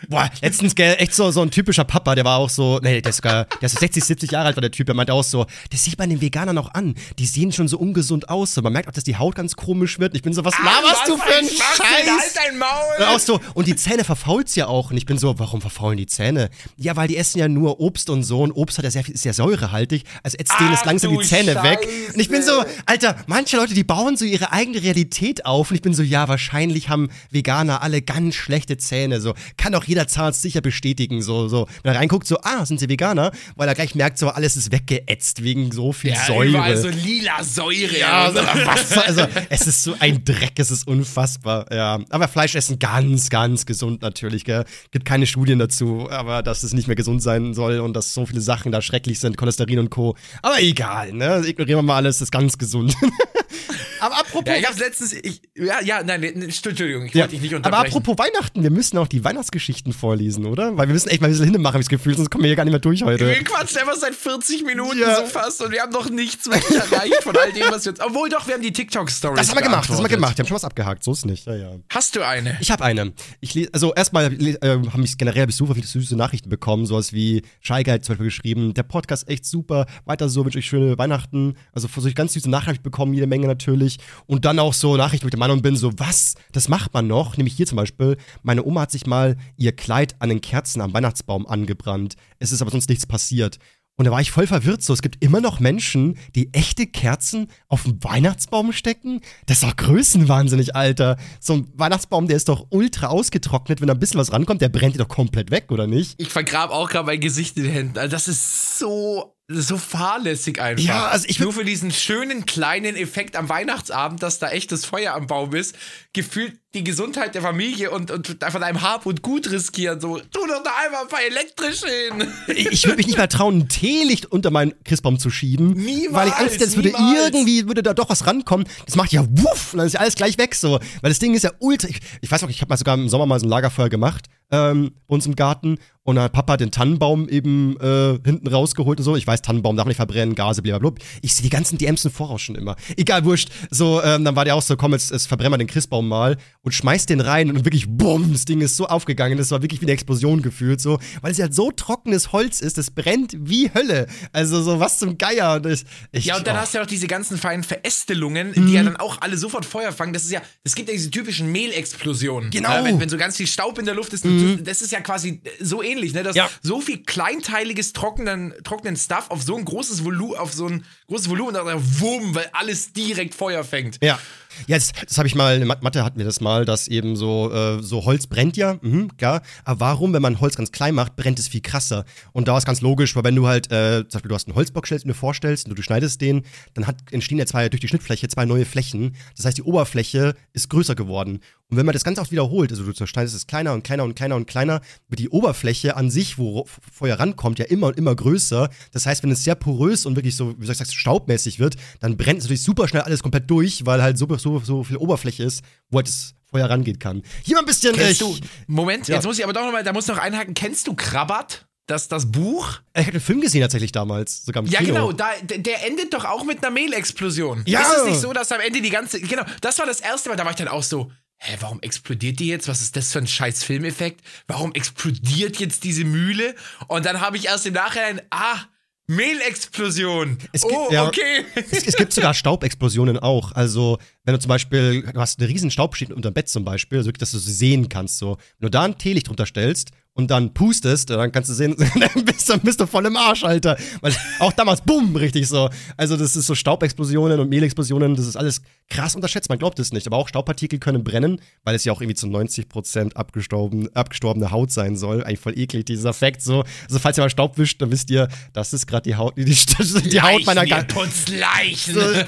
S2: boah, letztens gell, echt so, so ein typischer Papa, der war auch so, nee, der ist sogar, der ist so 60, 70 Jahre alt war der Typ, der meinte auch so, das sieht man den Veganern auch an. Die sehen schon so ungesund aus. So. Man merkt auch, dass die Haut ganz komisch wird. Ich bin so, was laberst du für einen Scheiß?
S1: Halt dein Maul!
S2: Und auch so, und die Zähne verfault's ja auch. Und ich bin so, warum verfaulen die Zähne? Ja, weil die essen ja nur Obst und so. Und Obst hat ja sehr viel, ist ja säurehaltig. Also jetzt denen ist langsam die Zähne weg.
S1: Scheiße.
S2: Und ich bin so, Alter, manche Leute, die bauen so ihre eigene Realität auf. Und ich bin so, ja, wahrscheinlich haben Veganer alle ganz schlechte Zähne. So, kann auch jeder Zahnarzt sicher bestätigen. So, so. Wenn er reinguckt, so, ah, sind sie Veganer? Weil er gleich merkt, so, alles ist weggeätzt wegen so viel
S1: Ja,
S2: Säure.
S1: so lila Säure.
S2: Ja, also, was, also es ist so ein Dreck, es ist unfassbar. Ja, aber Fleisch essen ganz, ganz gesund natürlich. Gell? Gibt keine Studien dazu, aber dass es nicht mehr gesund sein soll und dass so viele Sachen da schrecklich sind, Cholesterin und Co. Aber egal, ne? Ignorieren wir mal alles, ist ganz gesund. aber apropos.
S1: Ja, ich hab's letztens. Ich, ja, ja, nein, Entschuldigung, ich
S2: Ja,
S1: wollte dich nicht
S2: aber
S1: unterbrechen.
S2: apropos Weihnachten, wir müssen auch die Weihnachtsgeschichten vorlesen, oder? Weil wir müssen echt mal ein bisschen hinmachen, hab ich das Gefühl, sonst kommen wir hier gar nicht mehr durch heute.
S1: wir quatschen einfach seit 40 Minuten
S2: Ja.
S1: so fast und wir haben noch nichts wirklich erreicht von all dem, was wir jetzt. Obwohl doch, wir haben die TikTok-Stories.
S2: Das haben wir gemacht, das haben wir gemacht. Wir haben schon was abgehakt, so ist nicht. Ja, ja.
S1: Hast du eine?
S2: Ich habe eine. Ich les, also erstmal äh, habe ich generell bis super viele süße Nachrichten bekommen, sowas wie Shy Guy hat zum Beispiel geschrieben, der Podcast echt super, weiter so, wünsche euch schöne Weihnachten. Also solche ganz süße Nachrichten bekommen, jede Menge natürlich. Und dann auch so Nachrichten, ich der Meinung bin, so was, das macht man noch. Nämlich hier zum Beispiel, meine Oma hat sich mal ihr Kleid an den Kerzen am Weihnachtsbaum angebrannt. Es ist aber sonst nichts passiert. Und da war ich voll verwirrt. So, es gibt immer noch Menschen, die echte Kerzen auf den Weihnachtsbaum stecken. Das ist doch größenwahnsinnig, Alter. So ein Weihnachtsbaum, der ist doch ultra ausgetrocknet. Wenn da ein bisschen was rankommt, der brennt dir doch komplett weg, oder nicht?
S1: Ich vergrabe auch gerade mein Gesicht in den Händen. Also das ist so, so fahrlässig einfach.
S2: Ja, also ich
S1: Nur für diesen schönen kleinen Effekt am Weihnachtsabend, dass da echtes Feuer am Baum ist, gefühlt die Gesundheit der Familie und, und von einem Hab und Gut riskieren. So, tu doch da einfach ein paar elektrisch hin.
S2: Ich, würde mich nicht mal trauen, ein Teelicht unter meinen Christbaum zu schieben.
S1: Niemals,
S2: Weil ich Angst hätte, es würde irgendwie, würde da doch was rankommen. Das macht ja wuff und dann ist ja alles gleich weg so. Weil das Ding ist ja ultra. Ich, ich weiß auch, ich habe mal sogar im Sommer mal so ein Lagerfeuer gemacht ähm, bei uns im Garten. Und dann hat Papa den Tannenbaum eben äh, hinten rausgeholt und so. Ich weiß, Tannenbaum darf nicht verbrennen, Gase, blablabla. Ich sehe die ganzen DMs im Voraus schon immer. Egal, wurscht. So, ähm, dann war der auch so, komm, jetzt, jetzt verbrennen wir den Christbaum mal und schmeißt den rein und wirklich, bumm, das Ding ist so aufgegangen. Das war wirklich wie eine Explosion gefühlt, so. Weil es ja so trockenes Holz ist, das brennt wie Hölle. Also so was zum Geier. Und das, ich,
S1: Ja, und dann
S2: oh.
S1: hast du ja auch diese ganzen feinen Verästelungen,
S2: Mhm.
S1: die ja dann auch alle sofort Feuer fangen. Das ist ja, es gibt ja diese typischen Mehlexplosionen.
S2: Genau. Mhm.
S1: Äh, wenn, wenn so ganz viel Staub in der Luft ist, das ist ja quasi so ähnlich, ne? Dass
S2: Ja.
S1: so viel kleinteiliges trockenen, trockenen Stuff auf so ein großes Volumen, auf so ein großes Volumen, und dann wumm, weil alles direkt Feuer fängt.
S2: Ja. Ja, das, das habe ich mal, in Mat- Mathe hatten wir das mal, dass eben so, äh, so Holz brennt ja, mhm, klar. Aber warum, wenn man Holz ganz klein macht, brennt es viel krasser? Und da ist ganz logisch, weil wenn du halt, äh, zum Beispiel du hast einen Holzbock stellst, du vorstellst und du schneidest den, dann hat, entstehen ja zwei, durch die Schnittfläche zwei neue Flächen. Das heißt, die Oberfläche ist größer geworden. Und wenn man das Ganze auch wiederholt, also du zerschneidest es kleiner und kleiner und kleiner und kleiner, wird die Oberfläche an sich, wo Feuer rankommt, ja immer und immer größer. Das heißt, wenn es sehr porös und wirklich so, wie soll ich sagen, staubmäßig wird, dann brennt es natürlich super schnell alles komplett durch, weil halt so, so, so viel Oberfläche ist, wo halt das Feuer rangehen kann. Hier mal ein bisschen.
S1: Kennst
S2: äh,
S1: du, Moment,
S2: Ja.
S1: jetzt muss ich aber doch nochmal, da muss ich noch einhaken. Kennst du Krabat? Das, das Buch?
S2: ich habe den Film gesehen tatsächlich damals, sogar im
S1: Ja,
S2: Kino.
S1: genau, da, der endet doch auch mit einer Mehlexplosion.
S2: Ja.
S1: Ist es nicht so, dass am Ende die ganze. Genau, das war das erste Mal, da war ich dann auch so. Hä, warum explodiert die jetzt? Was ist das für ein scheiß Filmeffekt? Warum explodiert jetzt diese Mühle? Und dann habe ich erst im Nachhinein, ah, Mehlexplosion.
S2: Es gibt-
S1: oh,
S2: ja.
S1: okay.
S2: Es, es gibt sogar Staubexplosionen auch. Also wenn du zum Beispiel, du hast eine riesen Staubschicht unter dem Bett zum Beispiel, also dass du sie sehen kannst, so. Wenn du da ein Teelicht drunter stellst und dann pustest, dann kannst du sehen, dann bist, dann bist du voll im Arsch, Alter. Weil auch damals, bumm, richtig so. Also das ist so Staubexplosionen und Mehlexplosionen, das ist alles krass unterschätzt, man glaubt es nicht. Aber auch Staubpartikel können brennen, weil es ja auch irgendwie zu 90% abgestorben, abgestorbene Haut sein soll. Eigentlich voll eklig, dieser Fakt so. Also falls ihr mal Staub wischt, dann wisst ihr, das ist gerade die Haut, die, die, die Haut meiner ganzen...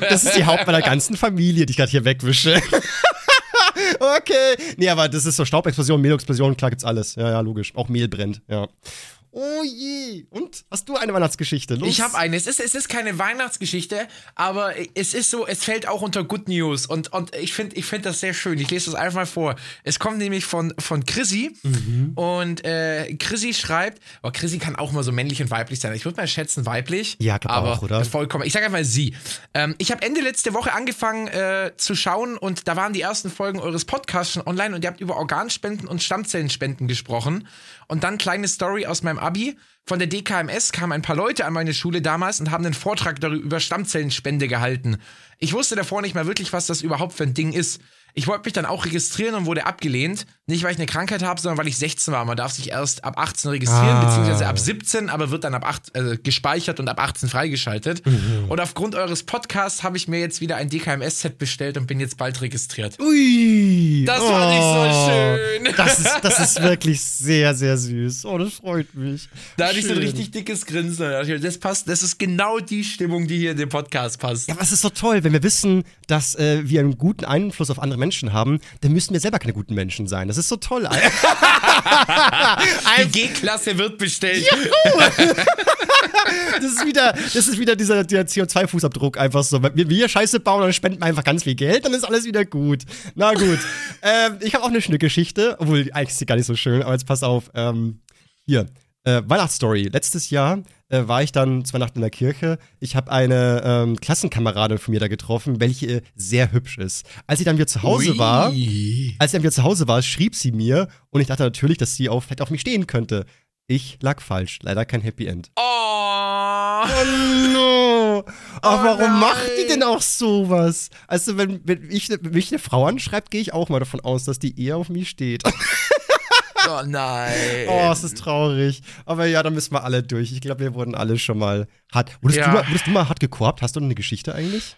S2: Das ist die Haut meiner ganzen Familie, die ich gerade hier wegwische. okay. Nee, aber das ist so Staubexplosion, Mehlexplosion, klar gibt's alles. Ja, ja, logisch. Auch Mehl brennt, ja. Oh je. Und? Hast du eine Weihnachtsgeschichte? Los.
S1: Ich habe eine. Es ist, es ist keine Weihnachtsgeschichte, aber es ist so, es fällt auch unter Good News. Und, und ich finde ich find das sehr schön. Ich lese das einfach mal vor. Es kommt nämlich von, von Chrissy. Mhm. Und äh, Chrissy schreibt, oh, Chrissy kann auch mal so männlich und weiblich sein. Ich würde mal schätzen, weiblich.
S2: Ja, aber auch, oder?
S1: Vollkommen. Ich sage einfach mal sie. Ähm, ich habe Ende letzte Woche angefangen äh, zu schauen und da waren die ersten Folgen eures Podcasts schon online und ihr habt über Organspenden und Stammzellenspenden gesprochen. Und dann kleine Story aus meinem Abi. Von der DKMS kamen ein paar Leute an meine Schule damals und haben einen Vortrag darüber über Stammzellenspende gehalten. Ich wusste davor nicht mal wirklich, was das überhaupt für ein Ding ist. Ich wollte mich dann auch registrieren und wurde abgelehnt. Nicht, weil ich eine Krankheit habe, sondern weil ich 16 war. Man darf sich erst ab 18 registrieren, ah. beziehungsweise ab 17, aber wird dann ab 8 äh, gespeichert und ab 18 freigeschaltet. Mhm. Und aufgrund eures Podcasts habe ich mir jetzt wieder ein DKMS-Set bestellt und bin jetzt bald registriert.
S2: Ui!
S1: Das war nicht so oh. schön.
S2: Das ist, das ist wirklich sehr, sehr süß. Oh, das freut mich.
S1: Da hatte ich so ein richtig dickes Grinsen. Das passt, das ist genau die Stimmung, die hier in dem Podcast passt.
S2: Ja, aber es ist so toll, wenn wir wissen, dass äh, wir einen guten Einfluss auf andere Menschen haben, dann müssten wir selber keine guten Menschen sein. Das ist so toll.
S1: Die G-Klasse wird bestellt.
S2: das ist wieder, das ist wieder dieser, dieser CO2-Fußabdruck einfach so. Wenn wir Scheiße bauen, dann spenden wir einfach ganz viel Geld, dann ist alles wieder gut. Na gut. ähm, ich habe auch eine schöne Geschichte, obwohl eigentlich ist sie gar nicht so schön, aber jetzt pass auf. Ähm, hier, äh, Weihnachtsstory. Letztes Jahr äh, war ich dann zwei Nacht in der Kirche. Ich habe eine ähm, Klassenkameradin von mir da getroffen, welche sehr hübsch ist. Als sie dann wieder zu Hause Ui. war, als sie dann wieder zu Hause war, schrieb sie mir und ich dachte natürlich, dass sie auch vielleicht auf mich stehen könnte. Ich lag falsch. Leider kein Happy End.
S1: Oh,
S2: oh no. Aber oh warum nein. macht die denn auch sowas? Also, wenn, wenn, ich, wenn mich eine Frau anschreibt, gehe ich auch mal davon aus, dass die eher auf mich steht.
S1: Oh nein.
S2: Oh, es ist traurig. Aber ja, da müssen wir alle durch. Ich glaube, wir wurden alle schon mal hart. Wurdest, ja. du, mal, wurdest du mal hart gekorbt? Hast du eine Geschichte eigentlich?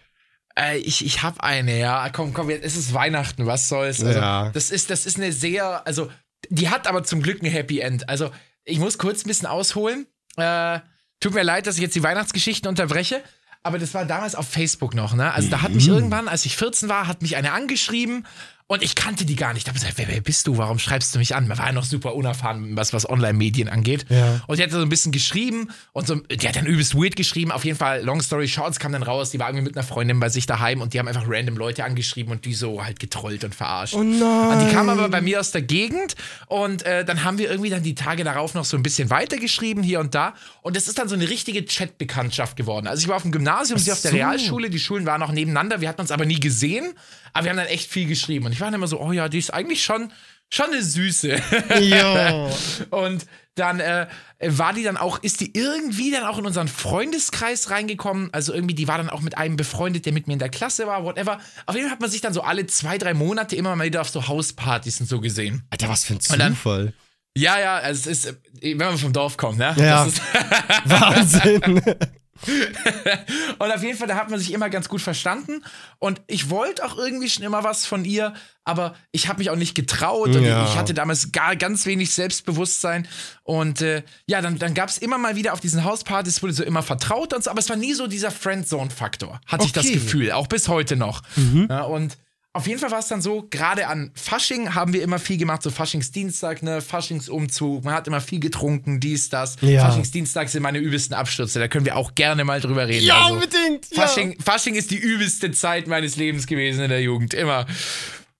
S1: Äh, ich ich habe eine, ja. Komm, komm, es ist Weihnachten, was soll's. Also, ja. Das ist, das ist eine sehr, also, die hat aber zum Glück ein Happy End. Also, ich muss kurz ein bisschen ausholen. Äh, tut mir leid, dass ich jetzt die Weihnachtsgeschichten unterbreche. Aber das war damals auf Facebook noch, ne? Also da hat mich mhm. irgendwann, als ich 14 war, hat mich eine angeschrieben und ich kannte die gar nicht. Ich habe gesagt, wer, wer, bist du? Warum schreibst du mich an? Man war ja noch super unerfahren, was, was Online-Medien angeht. Ja. Und die hat so ein bisschen geschrieben und so, die hat dann übelst weird geschrieben. Auf jeden Fall, Long Story Shorts kam dann raus, die war irgendwie mit einer Freundin bei sich daheim und die haben einfach random Leute angeschrieben und die so halt getrollt und verarscht.
S2: Oh nein.
S1: Und die kam aber bei mir aus der Gegend und äh, dann haben wir irgendwie dann die Tage darauf noch so ein bisschen weitergeschrieben hier und da. Und das ist dann so eine richtige Chat-Bekanntschaft geworden. Also ich war auf dem Gymnasium, sie auf der Realschule, die Schulen waren auch nebeneinander, wir hatten uns aber nie gesehen. Aber wir haben dann echt viel geschrieben. Und ich war dann immer so, oh ja, die ist eigentlich schon, schon eine Süße.
S2: Ja.
S1: und dann äh, war die dann auch, ist die irgendwie dann auch in unseren Freundeskreis reingekommen. Also irgendwie, die war dann auch mit einem befreundet, der mit mir in der Klasse war, whatever. Auf jeden Fall hat man sich dann so alle zwei, drei Monate immer mal wieder auf so Hauspartys und so gesehen.
S2: Alter, was für ein Zufall.
S1: ja, ja, also es ist, wenn man vom Dorf kommt, ne?
S2: Ja. Wahnsinn.
S1: und auf jeden Fall, da hat man sich immer ganz gut verstanden. Und ich wollte auch irgendwie schon immer was von ihr, aber ich habe mich auch nicht getraut. Und ja. ich hatte damals gar ganz wenig Selbstbewusstsein. Und äh, ja, dann, dann gab es immer mal wieder auf diesen Hauspartys, wurde so immer vertraut und so, aber es war nie so dieser Friendzone-Faktor, hatte okay. ich das Gefühl, auch bis heute noch. Mhm. Ja, und auf jeden Fall war es dann so, gerade an Fasching haben wir immer viel gemacht, so Faschingsdienstag, ne, Faschingsumzug, man hat immer viel getrunken, dies, das. Ja. Faschingsdienstag sind meine übelsten Abstürze, da können wir auch gerne mal drüber reden.
S2: Ja, also, unbedingt!
S1: Fasching, ja. Fasching ist die übelste Zeit meines Lebens gewesen in der Jugend, immer.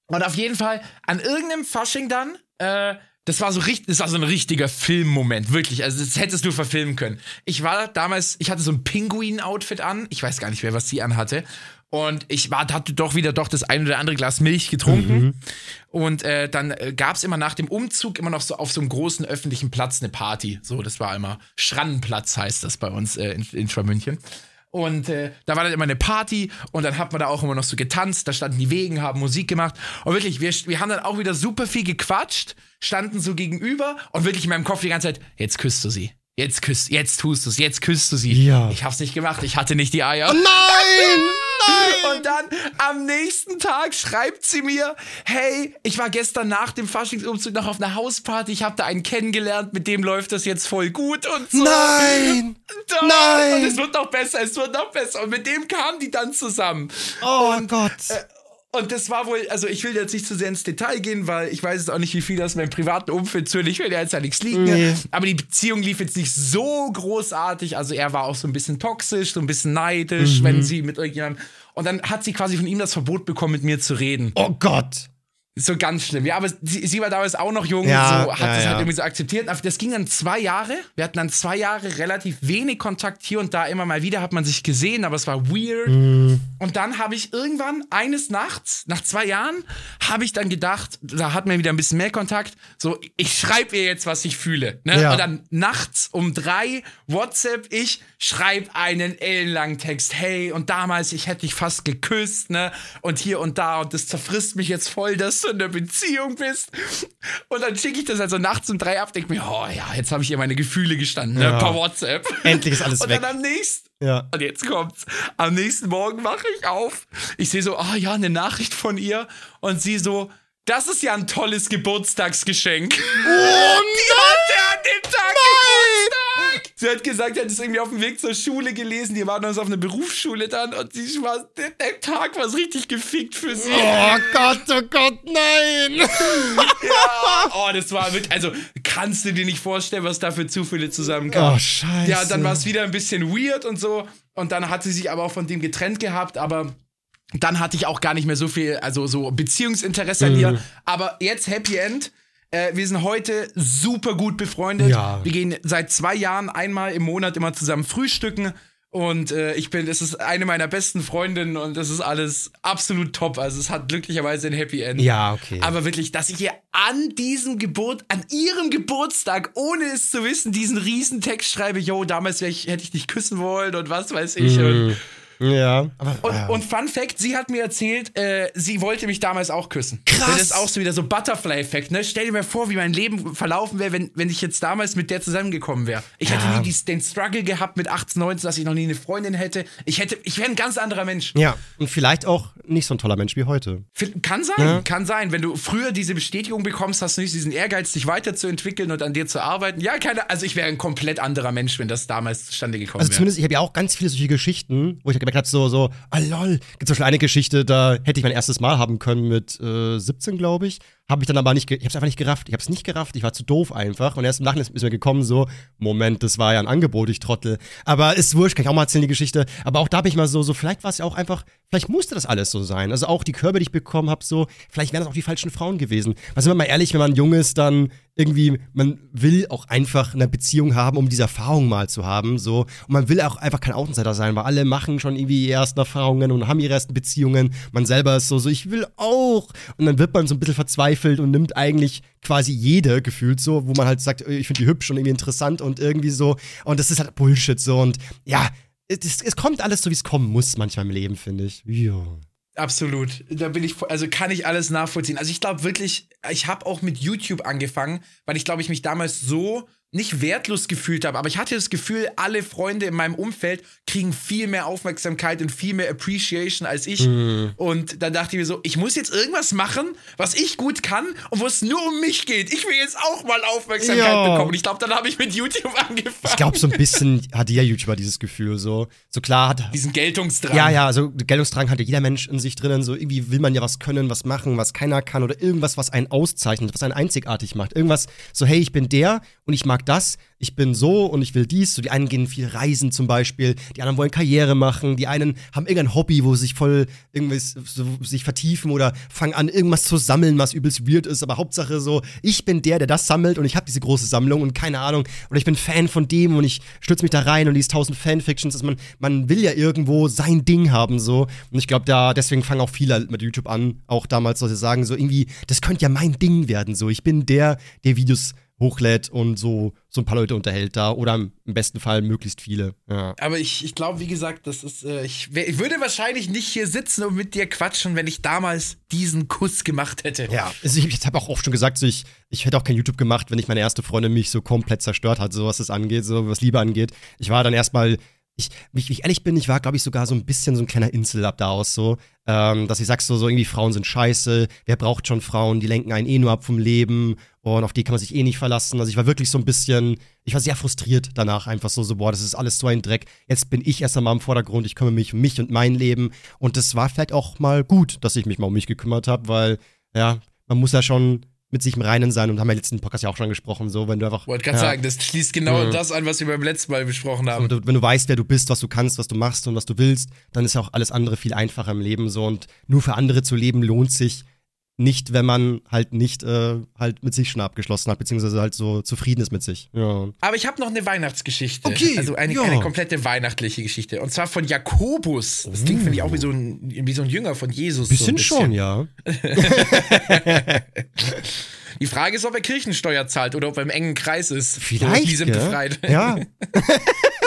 S1: Und auf jeden Fall, an irgendeinem Fasching dann, äh, das war so richtig, das war so ein richtiger Filmmoment, wirklich. Also das hättest du verfilmen können. Ich war damals, ich hatte so ein Pinguin-Outfit an. Ich weiß gar nicht mehr, was sie anhatte. Und ich war, hatte doch wieder doch das ein oder andere Glas Milch getrunken. Mhm. Und äh, dann äh, gab es immer nach dem Umzug immer noch so auf so einem großen öffentlichen Platz eine Party. So, das war immer Schrannenplatz heißt das bei uns äh, in, in Schwabmünchen. Und äh, da war dann immer eine Party und dann hat man da auch immer noch so getanzt, da standen die Wegen, haben Musik gemacht. Und wirklich, wir, wir haben dann auch wieder super viel gequatscht, standen so gegenüber und wirklich in meinem Kopf die ganze Zeit, jetzt küsst du sie. Jetzt küsst, jetzt tust du es, jetzt küsst du sie.
S2: Ja.
S1: Ich hab's nicht gemacht, ich hatte nicht die Eier.
S2: Nein! Nein!
S1: Und dann am nächsten Tag schreibt sie mir, hey, ich war gestern nach dem Faschingsumzug noch auf einer Hausparty, ich habe da einen kennengelernt, mit dem läuft das jetzt voll gut und so.
S2: Nein!
S1: Doch.
S2: Nein!
S1: Und es wird noch besser, es wird noch besser. Und mit dem kamen die dann zusammen.
S2: Oh Gott.
S1: Und das war wohl, also ich will jetzt nicht zu sehr ins Detail gehen, weil ich weiß jetzt auch nicht, wie viel aus meinem privaten Umfeld zu Ich will ja jetzt ja nichts liegen.
S2: Nee.
S1: Aber die Beziehung lief jetzt nicht so großartig. Also er war auch so ein bisschen toxisch, so ein bisschen neidisch,
S2: Mhm.
S1: wenn sie mit irgendjemandem. Und dann hat sie quasi von ihm das Verbot bekommen, mit mir zu reden.
S2: Oh Gott.
S1: So ganz schlimm. Ja, aber sie, sie war damals auch noch jung,
S2: Ja,
S1: so hat
S2: ja,
S1: das
S2: ja.
S1: halt irgendwie so akzeptiert. Das ging dann zwei Jahre. Wir hatten dann zwei Jahre relativ wenig Kontakt hier und da immer mal wieder hat man sich gesehen, aber es war weird.
S2: Mhm.
S1: Und dann habe ich irgendwann eines Nachts, nach zwei Jahren, habe ich dann gedacht, da hatten wir wieder ein bisschen mehr Kontakt. So, ich schreibe ihr jetzt, was ich fühle. Ne?
S2: Ja.
S1: Und dann nachts um drei WhatsApp, ich schreibe einen ellenlangen Text. Hey, und damals, ich hätte dich fast geküsst, ne? Und hier und da, und das zerfrisst mich jetzt voll, dass du in der Beziehung bist. Und dann schicke ich das also nachts um drei ab, denke mir, oh ja, jetzt habe ich ihr meine Gefühle gestanden, ne?
S2: Ja.
S1: Per WhatsApp.
S2: Endlich ist alles
S1: und
S2: weg.
S1: dann am nächsten,
S2: Ja.
S1: und jetzt kommt's. Am nächsten Morgen wache ich auf. Ich sehe so, ah ja, eine Nachricht von ihr. Und sie so, das ist ja ein tolles Geburtstagsgeschenk. Oh, die hatte an dem Tag Geburtstag. Sie hat gesagt, sie hat es irgendwie auf dem Weg zur Schule gelesen. Die waren uns auf einer Berufsschule dann. Und sie war, der, der Tag war richtig gefickt für sie.
S2: Oh Gott, oh Gott, nein!
S1: Ja. Oh, das war wirklich, also kannst du dir nicht vorstellen, was da für Zufälle zusammenkamen.
S2: Oh, scheiße.
S1: Ja, dann war es wieder ein bisschen weird und so. Und dann hat sie sich aber auch von dem getrennt gehabt, aber dann hatte ich auch gar nicht mehr so viel, also so Beziehungsinteresse an
S2: Mhm.
S1: ihr. Aber jetzt Happy End. Äh, wir sind heute super gut befreundet.
S2: Ja.
S1: Wir gehen seit zwei Jahren einmal im Monat immer zusammen frühstücken. Und äh, ich bin, es ist eine meiner besten Freundinnen und das ist alles absolut top. Also es hat glücklicherweise ein Happy End.
S2: Ja, okay.
S1: Aber wirklich, dass ich ihr an diesem Geburt, an ihrem Geburtstag, ohne es zu wissen, diesen riesen Text schreibe, yo, damals ich, hätte ich dich küssen wollen und was weiß ich. Und,
S2: ja.
S1: Und, und Fun Fact, sie hat mir erzählt, äh, sie wollte mich damals auch küssen.
S2: Krass.
S1: Das ist auch so wieder so Butterfly-Effekt, ne? Stell dir mal vor, wie mein Leben verlaufen wäre, wenn, wenn ich jetzt damals mit der zusammengekommen wäre. Ich hätte
S2: Ja.
S1: nie die, den Struggle gehabt mit 18, 19, dass ich noch nie eine Freundin hätte. Ich hätte, ich wäre ein ganz anderer Mensch.
S2: ja, und vielleicht auch nicht so ein toller Mensch wie heute.
S1: Kann sein,
S2: Ja.
S1: kann sein. Wenn du früher diese Bestätigung bekommst, hast du nicht diesen Ehrgeiz, dich weiterzuentwickeln und an dir zu arbeiten. Ja, keine, also ich wäre ein komplett anderer Mensch, wenn das damals zustande gekommen
S2: Also
S1: wäre.
S2: zumindest, ich habe ja auch ganz viele solche Geschichten, wo ich gemerkt habe, so, so, ah lol. Gibt zum Beispiel eine Geschichte, da hätte ich mein erstes Mal haben können mit äh, 17, glaube ich. Habe ich dann aber nicht, ich habe es einfach nicht gerafft. Ich habe es nicht gerafft, ich war zu doof einfach. Und erst im Nachhinein ist mir gekommen, so, Moment, das war ja ein Angebot, ich Trottel. Aber ist wurscht, kann ich auch mal erzählen, die Geschichte. Aber auch da bin ich mal so, so, vielleicht war es ja auch einfach, vielleicht musste das alles so sein. Also auch die Körbe, die ich bekommen habe, so, vielleicht wären das auch die falschen Frauen gewesen. Weil sind wir mal ehrlich, wenn man jung ist, dann irgendwie, man will auch einfach eine Beziehung haben, um diese Erfahrung mal zu haben, so. Und man will auch einfach kein Außenseiter sein, weil alle machen schon irgendwie ihre ersten Erfahrungen und haben ihre ersten Beziehungen. Man selber ist so, so, ich will auch. Und dann wird man so ein bisschen verzweifelt und nimmt eigentlich quasi jede gefühlt so, wo man halt sagt, äh, ich finde die hübsch und irgendwie interessant und irgendwie so. Und das ist halt Bullshit so. Und ja, es, es kommt alles so, wie es kommen muss manchmal im Leben, finde ich. Ja.
S1: Absolut. Da bin ich, also kann ich alles nachvollziehen. Also ich glaube wirklich, ich habe auch mit YouTube angefangen, weil ich glaube, ich mich damals so nicht wertlos gefühlt habe, aber ich hatte das Gefühl, alle Freunde in meinem Umfeld kriegen viel mehr Aufmerksamkeit und viel mehr Appreciation als ich. Und dann dachte ich mir so, ich muss jetzt irgendwas machen, was ich gut kann und wo es nur um mich geht. Ich will jetzt auch mal Aufmerksamkeit
S2: Ja.
S1: bekommen. Und ich glaube, dann habe ich mit YouTube angefangen.
S2: Ich glaube, so ein bisschen hat jeder YouTuber dieses Gefühl so. So klar hat,
S1: Diesen Geltungsdrang.
S2: Ja, ja, also Geltungsdrang hat ja jeder Mensch in sich drinnen. So irgendwie will man ja was können, was machen, was keiner kann oder irgendwas, was einen auszeichnet, was einen einzigartig macht. Irgendwas so, hey, ich bin der und ich mag das, ich bin so und ich will dies. So die einen gehen viel reisen zum Beispiel, die anderen wollen Karriere machen, die einen haben irgendein Hobby, wo sie sich voll irgendwas so, sich vertiefen oder fangen an, irgendwas zu sammeln, was übelst weird ist. Aber Hauptsache so, ich bin der, der das sammelt und ich habe diese große Sammlung und keine Ahnung. Oder ich bin Fan von dem und ich stütze mich da rein und lese tausend Fanfictions. Also man, man will ja irgendwo sein Ding haben so. Und ich glaube, da deswegen fangen auch viele mit YouTube an, auch damals, sie sagen so irgendwie, das könnte ja mein Ding werden so. Ich bin der, der Videos hochlädt und so, so ein paar Leute unterhält da oder im besten Fall möglichst viele. Ja.
S1: Aber ich, ich glaube, wie gesagt, das ist, äh, ich, ich, würde wahrscheinlich nicht hier sitzen und mit dir quatschen, wenn ich damals diesen Kuss gemacht hätte.
S2: Ja, also ich, ich habe auch oft schon gesagt, so ich, ich hätte auch kein YouTube gemacht, wenn ich meine erste Freundin mich so komplett zerstört hat, so was das angeht, so was Liebe angeht. Ich war dann erstmal ich, wie ich ehrlich bin, ich war, glaube ich, sogar so ein bisschen so ein kleiner Insel ab da aus, so, ähm, dass ich sag so, so irgendwie Frauen sind scheiße, wer braucht schon Frauen, die lenken einen eh nur ab vom Leben und auf die kann man sich eh nicht verlassen. Also ich war wirklich so ein bisschen, ich war sehr frustriert danach, einfach so, so, boah, das ist alles so ein Dreck. Jetzt bin ich erst einmal im Vordergrund, ich kümmere mich um mich und mein Leben. Und das war vielleicht auch mal gut, dass ich mich mal um mich gekümmert habe, weil, ja, man muss ja schon mit sich im Reinen sein und haben ja letzten Podcast ja auch schon gesprochen, so, wenn du einfach.
S1: Wollte gerade
S2: ja,
S1: sagen, das schließt genau mhm. das an, was wir beim letzten Mal besprochen haben.
S2: So, wenn du weißt, wer du bist, was du kannst, was du machst und was du willst, dann ist ja auch alles andere viel einfacher im Leben so und nur für andere zu leben lohnt sich nicht, wenn man halt nicht äh, halt mit sich schon abgeschlossen hat, beziehungsweise halt so zufrieden ist mit sich. Ja.
S1: Aber ich habe noch eine Weihnachtsgeschichte.
S2: Okay.
S1: Also eine,
S2: ja.
S1: eine komplette weihnachtliche Geschichte. Und zwar von Jakobus. Das klingt, finde ich, auch wie so, ein, wie so ein Jünger von Jesus.
S2: Bisschen,
S1: so
S2: bisschen. schon, ja.
S1: Die Frage ist, ob er Kirchensteuer zahlt oder ob er im engen Kreis ist.
S2: Vielleicht.
S1: Die sind befreit.
S2: Ja.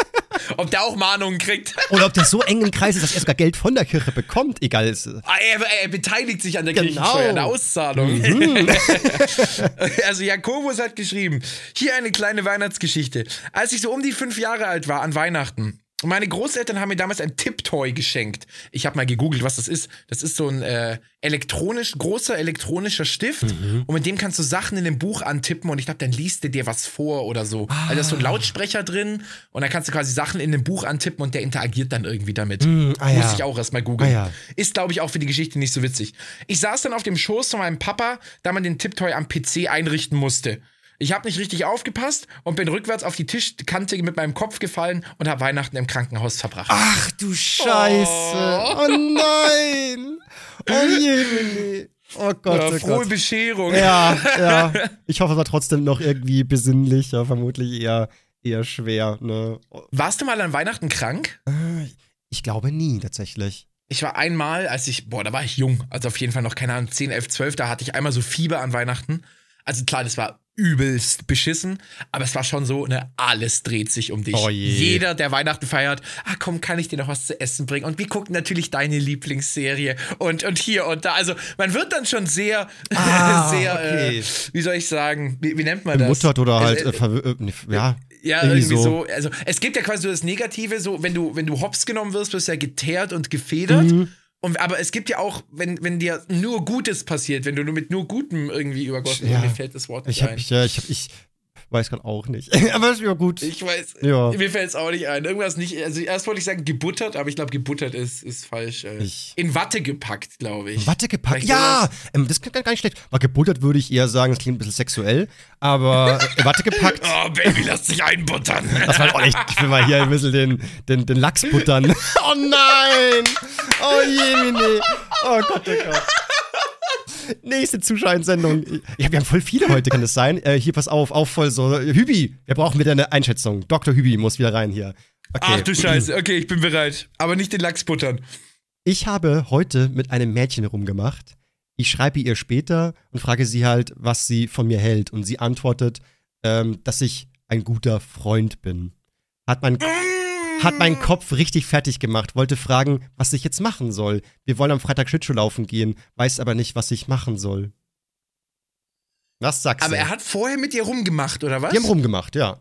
S1: ob der auch Mahnungen kriegt.
S2: Oder ob der so eng im Kreis ist, dass er sogar Geld von der Kirche bekommt, egal. Ist.
S1: Ah, er, er, beteiligt sich an der genau. Kirchensteuer, an der Auszahlung. Mhm. also Jakobus hat geschrieben, hier eine kleine Weihnachtsgeschichte. Als ich so um die fünf Jahre alt war an Weihnachten, meine Großeltern haben mir damals ein Tipptoy geschenkt. Ich habe mal gegoogelt, was das ist. Das ist so ein äh, elektronisch großer elektronischer Stift mhm. und mit dem kannst du Sachen in dem Buch antippen und ich glaube, dann liest der dir was vor oder so. Ah. Also da ist so ein Lautsprecher drin und dann kannst du quasi Sachen in dem Buch antippen und der interagiert dann irgendwie damit.
S2: Mhm, ah,
S1: Muss
S2: ja.
S1: ich auch erstmal googeln.
S2: Ah, ja.
S1: Ist glaube ich auch für die Geschichte nicht so witzig. Ich saß dann auf dem Schoß von meinem Papa, da man den Tipptoy am PC einrichten musste. Ich habe nicht richtig aufgepasst und bin rückwärts auf die Tischkante mit meinem Kopf gefallen und habe Weihnachten im Krankenhaus verbracht.
S2: Ach du Scheiße. Oh, oh nein. Oh je, Oh Gott,
S1: ja,
S2: oh
S1: frohe
S2: Gott.
S1: Bescherung.
S2: Ja, ja. Ich hoffe, es war trotzdem noch irgendwie besinnlich, ja, vermutlich eher, eher schwer. Ne?
S1: Warst du mal an Weihnachten krank?
S2: Ich glaube nie, tatsächlich.
S1: Ich war einmal, als ich, boah, da war ich jung, also auf jeden Fall noch, keine Ahnung, 10, 11, 12, da hatte ich einmal so Fieber an Weihnachten. Also klar, das war übelst beschissen, aber es war schon so, ne, alles dreht sich um dich.
S2: Oh je.
S1: Jeder, der Weihnachten feiert, ah komm, kann ich dir noch was zu essen bringen? Und wir gucken natürlich deine Lieblingsserie und, und hier und da. Also man wird dann schon sehr,
S2: Ah,
S1: sehr,
S2: okay.
S1: äh, wie soll ich sagen, wie, wie nennt man das?
S2: Bemuttert oder halt,
S1: Also,
S2: äh, äh, nee, ja.
S1: ja,
S2: irgendwie
S1: irgendwie,
S2: so.
S1: so. Also es gibt ja quasi so das Negative, so wenn du, wenn du hops genommen wirst, wirst du ja geteert und gefedert.
S2: Mhm.
S1: Und, aber es gibt ja auch, wenn, wenn dir nur Gutes passiert, wenn du nur mit nur Gutem irgendwie übergossen
S2: Ja.
S1: mir fällt das Wort nicht
S2: Ich hab,
S1: ein.
S2: ich, ja, ich hab, ich weiß gerade auch nicht. aber ist ja gut.
S1: Ich weiß,
S2: Ja.
S1: mir fällt es auch nicht ein. Irgendwas nicht, also erst wollte ich sagen gebuttert, aber ich glaube gebuttert ist, ist falsch. Äh,
S2: Ich-
S1: in Watte gepackt, glaube ich.
S2: Watte gepackt.
S1: Vielleicht
S2: Ja, ähm, das klingt gar nicht schlecht. Weil gebuttert würde ich eher sagen, das klingt ein bisschen sexuell. Aber Watte gepackt,
S1: Oh, Baby, lass dich einbuttern.
S2: das war auch nicht. Ich will mal hier ein bisschen den, den, den Lachs buttern. oh nein! Oh je, Mini. Oh Gott, oh Gott. Nächste Zuschauersendung. Ja, wir haben voll viele heute, kann das sein? Äh, hier, pass auf, auf voll so. Hübi, wir brauchen wieder eine Einschätzung. Dr. Hübi muss wieder rein hier. Okay.
S1: Ach du Scheiße, okay, ich bin bereit. Aber nicht den Lachs buttern.
S2: Ich habe heute mit einem Mädchen rumgemacht. Ich schreibe ihr später und frage sie halt, was sie von mir hält. Und sie antwortet, ähm, dass ich ein guter Freund bin. Hat mein, hat meinen Kopf richtig fertig gemacht, wollte fragen, was ich jetzt machen soll. Wir wollen am Freitag Schlittschuh laufen gehen, weiß aber nicht, was ich machen soll. Was sagst
S1: Aber
S2: du?
S1: er hat vorher mit dir rumgemacht, oder was?
S2: Die haben rumgemacht, ja.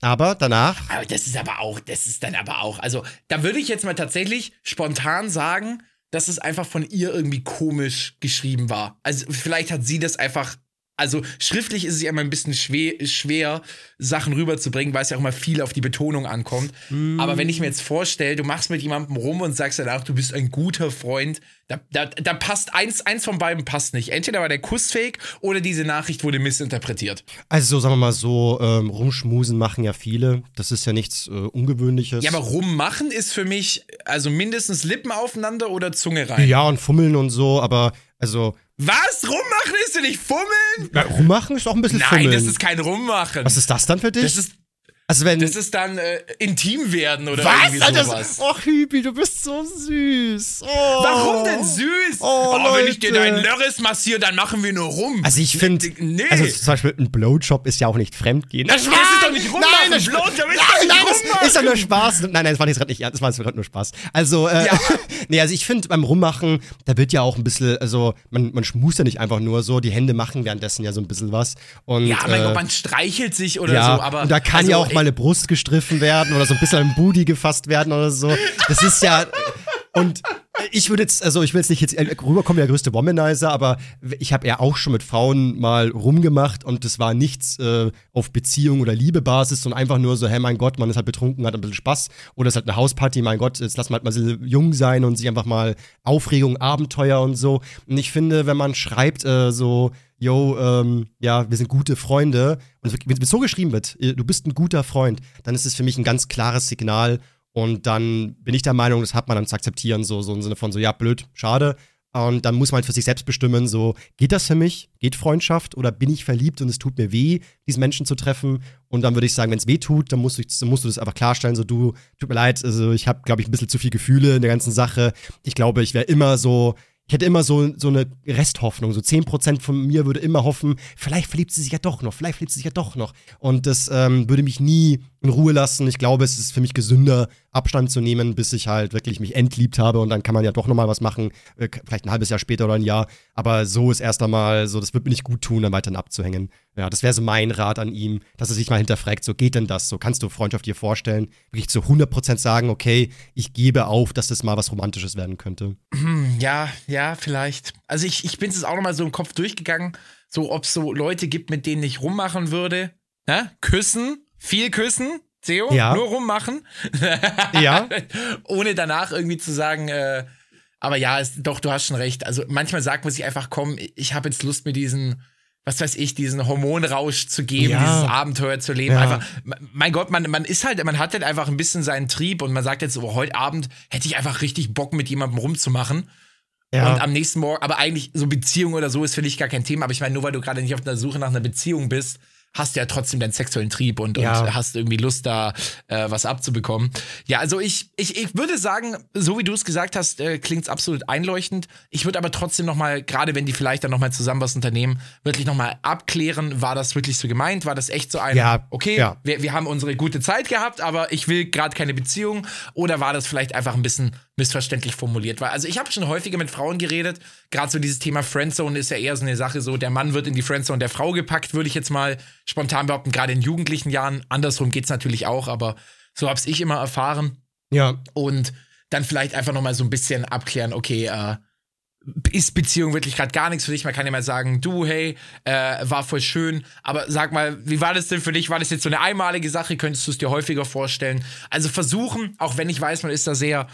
S2: Aber danach,
S1: Aber das ist aber auch, das ist dann aber auch, also da würde ich jetzt mal tatsächlich spontan sagen, dass es einfach von ihr irgendwie komisch geschrieben war. Also vielleicht hat sie das einfach, also schriftlich ist es ja immer ein bisschen schwer, schwer Sachen rüberzubringen, weil es ja auch immer viel auf die Betonung ankommt. Aber wenn ich mir jetzt vorstelle, du machst mit jemandem rum und sagst danach, du bist ein guter Freund, da, da, da passt eins, eins von beiden passt nicht. Entweder war der Kuss fake oder diese Nachricht wurde missinterpretiert.
S2: also so, sagen wir mal so, ähm, rumschmusen machen ja viele. Das ist ja nichts äh, Ungewöhnliches.
S1: Ja, aber rummachen ist für mich also mindestens Lippen aufeinander oder Zunge rein.
S2: Ja, und fummeln und so, aber also
S1: Was? Rummachen ist du nicht fummeln?
S2: ja, rummachen ist auch ein bisschen
S1: Nein,
S2: fummeln.
S1: das ist kein Rummachen.
S2: Was ist das dann für dich?
S1: das ist
S2: Also wenn.
S1: Das ist dann äh, intim werden oder
S2: was?
S1: irgendwie
S2: Alter,
S1: sowas.
S2: oh, Hübi, du bist so süß. Oh.
S1: Warum denn süß?
S2: Oh,
S1: wenn ich dir deinen Lörres massiere, dann machen wir nur rum.
S2: Also ich finde,
S1: Nee.
S2: also zum Beispiel ein Blowjob ist ja auch nicht fremdgehen. Das
S1: ist doch nicht rummachen.
S2: Nein, das
S1: Blowjob ist doch
S2: nein,
S1: nicht
S2: nein, das
S1: rummachen.
S2: ist doch nur Spaß. Nein, nein, das war jetzt gerade nicht, ja, das war jetzt gerade nur Spaß. Also, äh,
S1: Ja.
S2: nee, also ich finde beim Rummachen, da wird ja auch ein bisschen, also man, man schmust ja nicht einfach nur so, die Hände machen währenddessen ja so ein bisschen was. Und,
S1: ja, mein
S2: äh,
S1: Gott, man streichelt sich oder
S2: ja,
S1: so, aber.
S2: und da kann
S1: also,
S2: ja auch mal eine Brust gestriffen werden oder so ein bisschen am Booty gefasst werden oder so. Das ist ja. Und ich würde jetzt, also ich will jetzt nicht jetzt rüberkommen, der größte Womanizer, aber ich habe ja auch schon mit Frauen mal rumgemacht und das war nichts äh, auf Beziehung oder Liebebasis, sondern einfach nur so, hey mein Gott, man ist halt betrunken, hat ein bisschen Spaß. Oder es ist halt eine Hausparty, mein Gott, jetzt lass mal halt mal so jung sein und sich einfach mal Aufregung, Abenteuer und so. Und ich finde, wenn man schreibt, äh, so, yo, ähm, ja, wir sind gute Freunde, und wenn es so geschrieben wird, äh, du bist ein guter Freund, dann ist es für mich ein ganz klares Signal. Und dann bin ich der Meinung, das hat man dann zu akzeptieren, so, so im Sinne von so, ja, blöd, schade. Und dann muss man halt für sich selbst bestimmen, so, geht das für mich? Geht Freundschaft? Oder bin ich verliebt und es tut mir weh, diesen Menschen zu treffen? Und dann würde ich sagen, wenn es weh tut, dann musst, du, dann musst du das einfach klarstellen, so, du, tut mir leid, also ich habe, glaube ich, ein bisschen zu viel Gefühle in der ganzen Sache. Ich glaube, ich wäre immer so, ich hätte immer so, so eine Resthoffnung. So 10% von mir würde immer hoffen, vielleicht verliebt sie sich ja doch noch, vielleicht verliebt sie sich ja doch noch. Und das ähm, würde mich nie in Ruhe lassen. Ich glaube, es ist für mich gesünder, Abstand zu nehmen, bis ich halt wirklich mich entliebt habe. Und dann kann man ja doch nochmal was machen, äh, vielleicht ein halbes Jahr später oder ein Jahr. Aber so ist erst einmal so, das wird mir nicht gut tun, dann weiterhin abzuhängen. Ja, das wäre so mein Rat an ihm, dass er sich mal hinterfragt, so geht denn das? So kannst du Freundschaft dir vorstellen? Wirklich zu 100% sagen, okay, ich gebe auf, dass das mal was Romantisches werden könnte.
S1: Ja, ja, vielleicht. Also ich, ich bin es auch noch mal so im Kopf durchgegangen, so ob es so Leute gibt, mit denen ich rummachen würde. Ne? Küssen, viel küssen, Theo,
S2: Ja.
S1: nur rummachen.
S2: Ja.
S1: Ohne danach irgendwie zu sagen, äh, aber ja, es, doch, du hast schon recht. Also manchmal sagt man sich einfach, komm, ich habe jetzt Lust, mir diesen, was weiß ich, diesen Hormonrausch zu geben,
S2: Ja.
S1: dieses Abenteuer zu leben.
S2: Ja.
S1: Einfach, mein Gott, man, man ist halt, man hat halt einfach ein bisschen seinen Trieb und man sagt jetzt, oh, heute Abend hätte ich einfach richtig Bock, mit jemandem rumzumachen.
S2: Ja.
S1: Und am nächsten Morgen, aber eigentlich so Beziehung oder so ist für dich gar kein Thema. Aber ich meine, nur weil du gerade nicht auf der Suche nach einer Beziehung bist, hast du ja trotzdem deinen sexuellen Trieb und,
S2: Ja.
S1: und hast irgendwie Lust, da äh, was abzubekommen. Ja, also ich, ich, ich würde sagen, so wie du es gesagt hast, äh, klingt es absolut einleuchtend. Ich würde aber trotzdem noch mal, gerade wenn die vielleicht dann noch mal zusammen was unternehmen, wirklich noch mal abklären, war das wirklich so gemeint? War das echt so ein,
S2: Ja,
S1: okay,
S2: ja.
S1: wir, wir haben unsere gute Zeit gehabt, aber ich will gerade keine Beziehung? Oder war das vielleicht einfach ein bisschen missverständlich formuliert? Weil, also ich habe schon häufiger mit Frauen geredet, gerade so dieses Thema Friendzone ist ja eher so eine Sache, so der Mann wird in die Friendzone der Frau gepackt, würde ich jetzt mal spontan behaupten, gerade in jugendlichen Jahren. Andersrum geht's natürlich auch, aber so hab's ich immer erfahren.
S2: Ja,
S1: Und dann vielleicht einfach noch mal so ein bisschen abklären, okay, äh, ist Beziehung wirklich gerade gar nichts für dich? Man kann ja mal sagen, du, hey, äh, war voll schön, aber sag mal, wie war das denn für dich? War das jetzt so eine einmalige Sache? Könntest du es dir häufiger vorstellen? Also versuchen, auch wenn ich weiß, man ist da sehr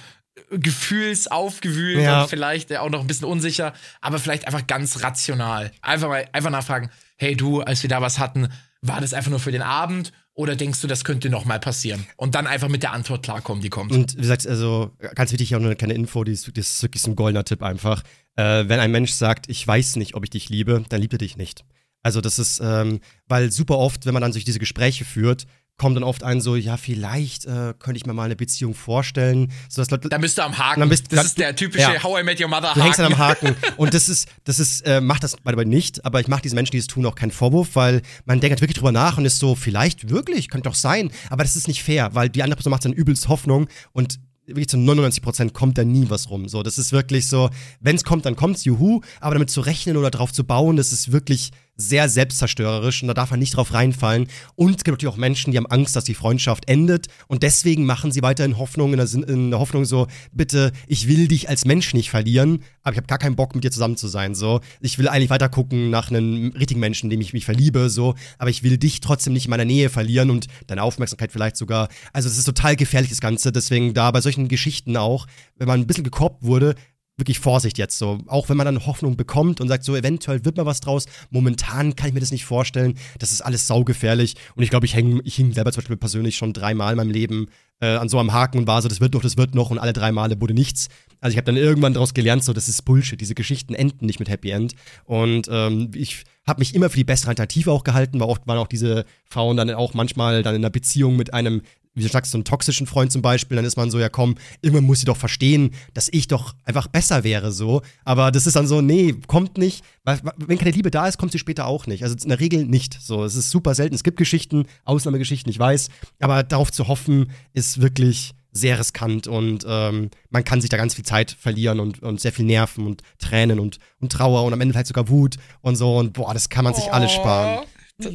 S1: gefühlsaufgewühlt
S2: Ja.
S1: und vielleicht äh, auch noch ein bisschen unsicher, aber vielleicht einfach ganz rational. Einfach mal, einfach nachfragen, hey du, als wir da was hatten, war das einfach nur für den Abend oder denkst du, das könnte noch mal passieren? Und dann einfach mit der Antwort klarkommen, die kommt.
S2: Und wie gesagt, also ganz wichtig auch nur eine kleine Info, die ist, das ist wirklich so ein goldener Tipp einfach. Äh, wenn ein Mensch sagt, ich weiß nicht, ob ich dich liebe, dann liebt er dich nicht. Also das ist, ähm, weil super oft, wenn man dann sich diese Gespräche führt, kommt dann oft ein so, ja, vielleicht äh, könnte ich mir mal eine Beziehung vorstellen. So dass Leute,
S1: Da bist du am Haken.
S2: dann bist-
S1: das
S2: dann-
S1: ist der typische
S2: ja.
S1: How I Met Your Mother
S2: Du hängst dann am
S1: Haken.
S2: Haken. Und das ist, das ist, äh, macht das dabei nicht, aber ich mache diesen Menschen, die es tun, auch keinen Vorwurf, weil man denkt halt wirklich drüber nach und ist so, vielleicht wirklich, könnte doch sein, aber das ist nicht fair, weil die andere Person macht dann übelst Hoffnung und wirklich zu 99% kommt da nie was rum. So, das ist wirklich so, wenn es kommt, dann kommt's, juhu, aber damit zu rechnen oder drauf zu bauen, das ist wirklich sehr selbstzerstörerisch und da darf man nicht drauf reinfallen. Und es gibt natürlich auch Menschen, die haben Angst, dass die Freundschaft endet und deswegen machen sie weiterhin Hoffnung, in der, in der Hoffnung so, bitte, ich will dich als Mensch nicht verlieren, aber ich habe gar keinen Bock, mit dir zusammen zu sein. So, ich will eigentlich weiter gucken nach einem richtigen Menschen, dem ich mich verliebe, so, aber ich will dich trotzdem nicht in meiner Nähe verlieren und deine Aufmerksamkeit vielleicht sogar. Also, es ist total gefährlich, das Ganze. Deswegen da bei solchen Geschichten auch, wenn man ein bisschen gekorbt wurde, wirklich Vorsicht jetzt so. Auch wenn man dann Hoffnung bekommt und sagt, so eventuell wird mal was draus. Momentan kann ich mir das nicht vorstellen. Das ist alles saugefährlich. Und ich glaube, ich häng, ich hing selber zum Beispiel persönlich schon dreimal in meinem Leben äh, an so einem Haken und war so, das wird noch, das wird noch und alle drei Male wurde nichts. Also ich habe dann irgendwann daraus gelernt, so das ist Bullshit. Diese Geschichten enden nicht mit Happy End. Und ähm, ich habe mich immer für die bessere Alternative auch gehalten, weil oft waren auch diese Frauen dann auch manchmal dann in einer Beziehung mit einem wie du sagst, so einen toxischen Freund zum Beispiel, dann ist man so, ja komm, irgendwann muss sie doch verstehen, dass ich doch einfach besser wäre, so. Aber das ist dann so, nee, kommt nicht. Weil, wenn keine Liebe da ist, kommt sie später auch nicht. Also in der Regel nicht. So, es ist super selten. Es gibt Geschichten, Ausnahmegeschichten, ich weiß. Aber darauf zu hoffen, ist wirklich sehr riskant und ähm, man kann sich da ganz viel Zeit verlieren und, und sehr viel Nerven und Tränen und, und Trauer und am Ende vielleicht sogar Wut und so. Und boah, das kann man sich alles sparen.
S1: Da,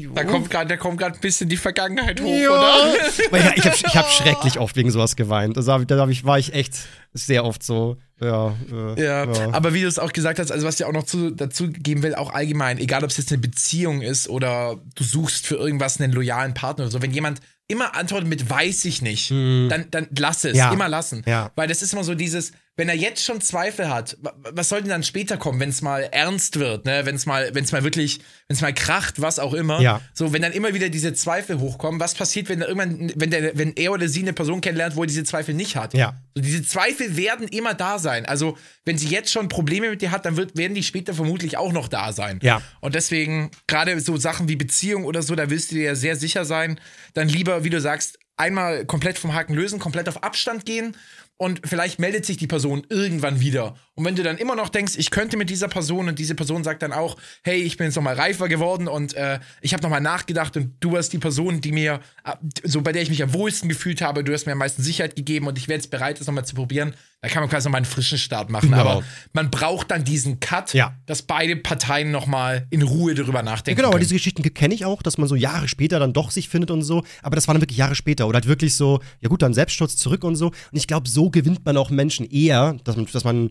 S1: da kommt gerade ein bisschen die Vergangenheit hoch,
S2: Jo.
S1: oder?
S2: Weil ich habe ich hab schrecklich oft wegen sowas geweint. Da hab ich, war ich echt sehr oft so. Ja, äh,
S1: Ja, aber wie du es auch gesagt hast, also was ich auch noch zu, dazu geben will, auch allgemein, egal ob es jetzt eine Beziehung ist oder du suchst für irgendwas einen loyalen Partner oder so, wenn jemand immer antwortet mit weiß ich nicht, dann, dann lass es,
S2: Hm. Ja.
S1: immer lassen.
S2: Ja.
S1: Weil das ist immer so dieses, wenn er jetzt schon Zweifel hat, wa- was soll denn dann später kommen, wenn es mal ernst wird, ne? Wenn es mal, wenn es mal wirklich, wenn es mal kracht, was auch immer.
S2: Ja.
S1: So, wenn dann immer wieder diese Zweifel hochkommen, was passiert, wenn er irgendwann, wenn der, wenn er oder sie eine Person kennenlernt, wo er diese Zweifel nicht hat?
S2: Ja.
S1: So, diese Zweifel werden immer da sein. Also, wenn sie jetzt schon Probleme mit dir hat, dann wird, werden die später vermutlich auch noch da sein.
S2: Ja.
S1: Und deswegen, gerade so Sachen wie Beziehung oder so, da willst du dir ja sehr sicher sein. Dann lieber, wie du sagst, einmal komplett vom Haken lösen, komplett auf Abstand gehen und vielleicht meldet sich die Person irgendwann wieder. Und wenn du dann immer noch denkst, ich könnte mit dieser Person und diese Person sagt dann auch, hey, ich bin jetzt nochmal reifer geworden und äh, ich habe nochmal nachgedacht und du warst die Person, die mir, äh, so bei der ich mich am wohlsten gefühlt habe, du hast mir am meisten Sicherheit gegeben und ich wäre jetzt bereit, das nochmal zu probieren. Da kann man quasi nochmal einen frischen Start machen.
S2: Genau.
S1: Aber man braucht dann diesen Cut,
S2: Ja.
S1: dass beide Parteien nochmal in Ruhe darüber nachdenken.
S2: Genau, aber diese Geschichten kenne ich auch, dass man so Jahre später dann doch sich findet und so. Aber das war dann wirklich Jahre später. Oder halt wirklich so, ja gut, dann Selbstschutz zurück und so. Und ich glaube, so gewinnt man auch Menschen eher, dass man, dass man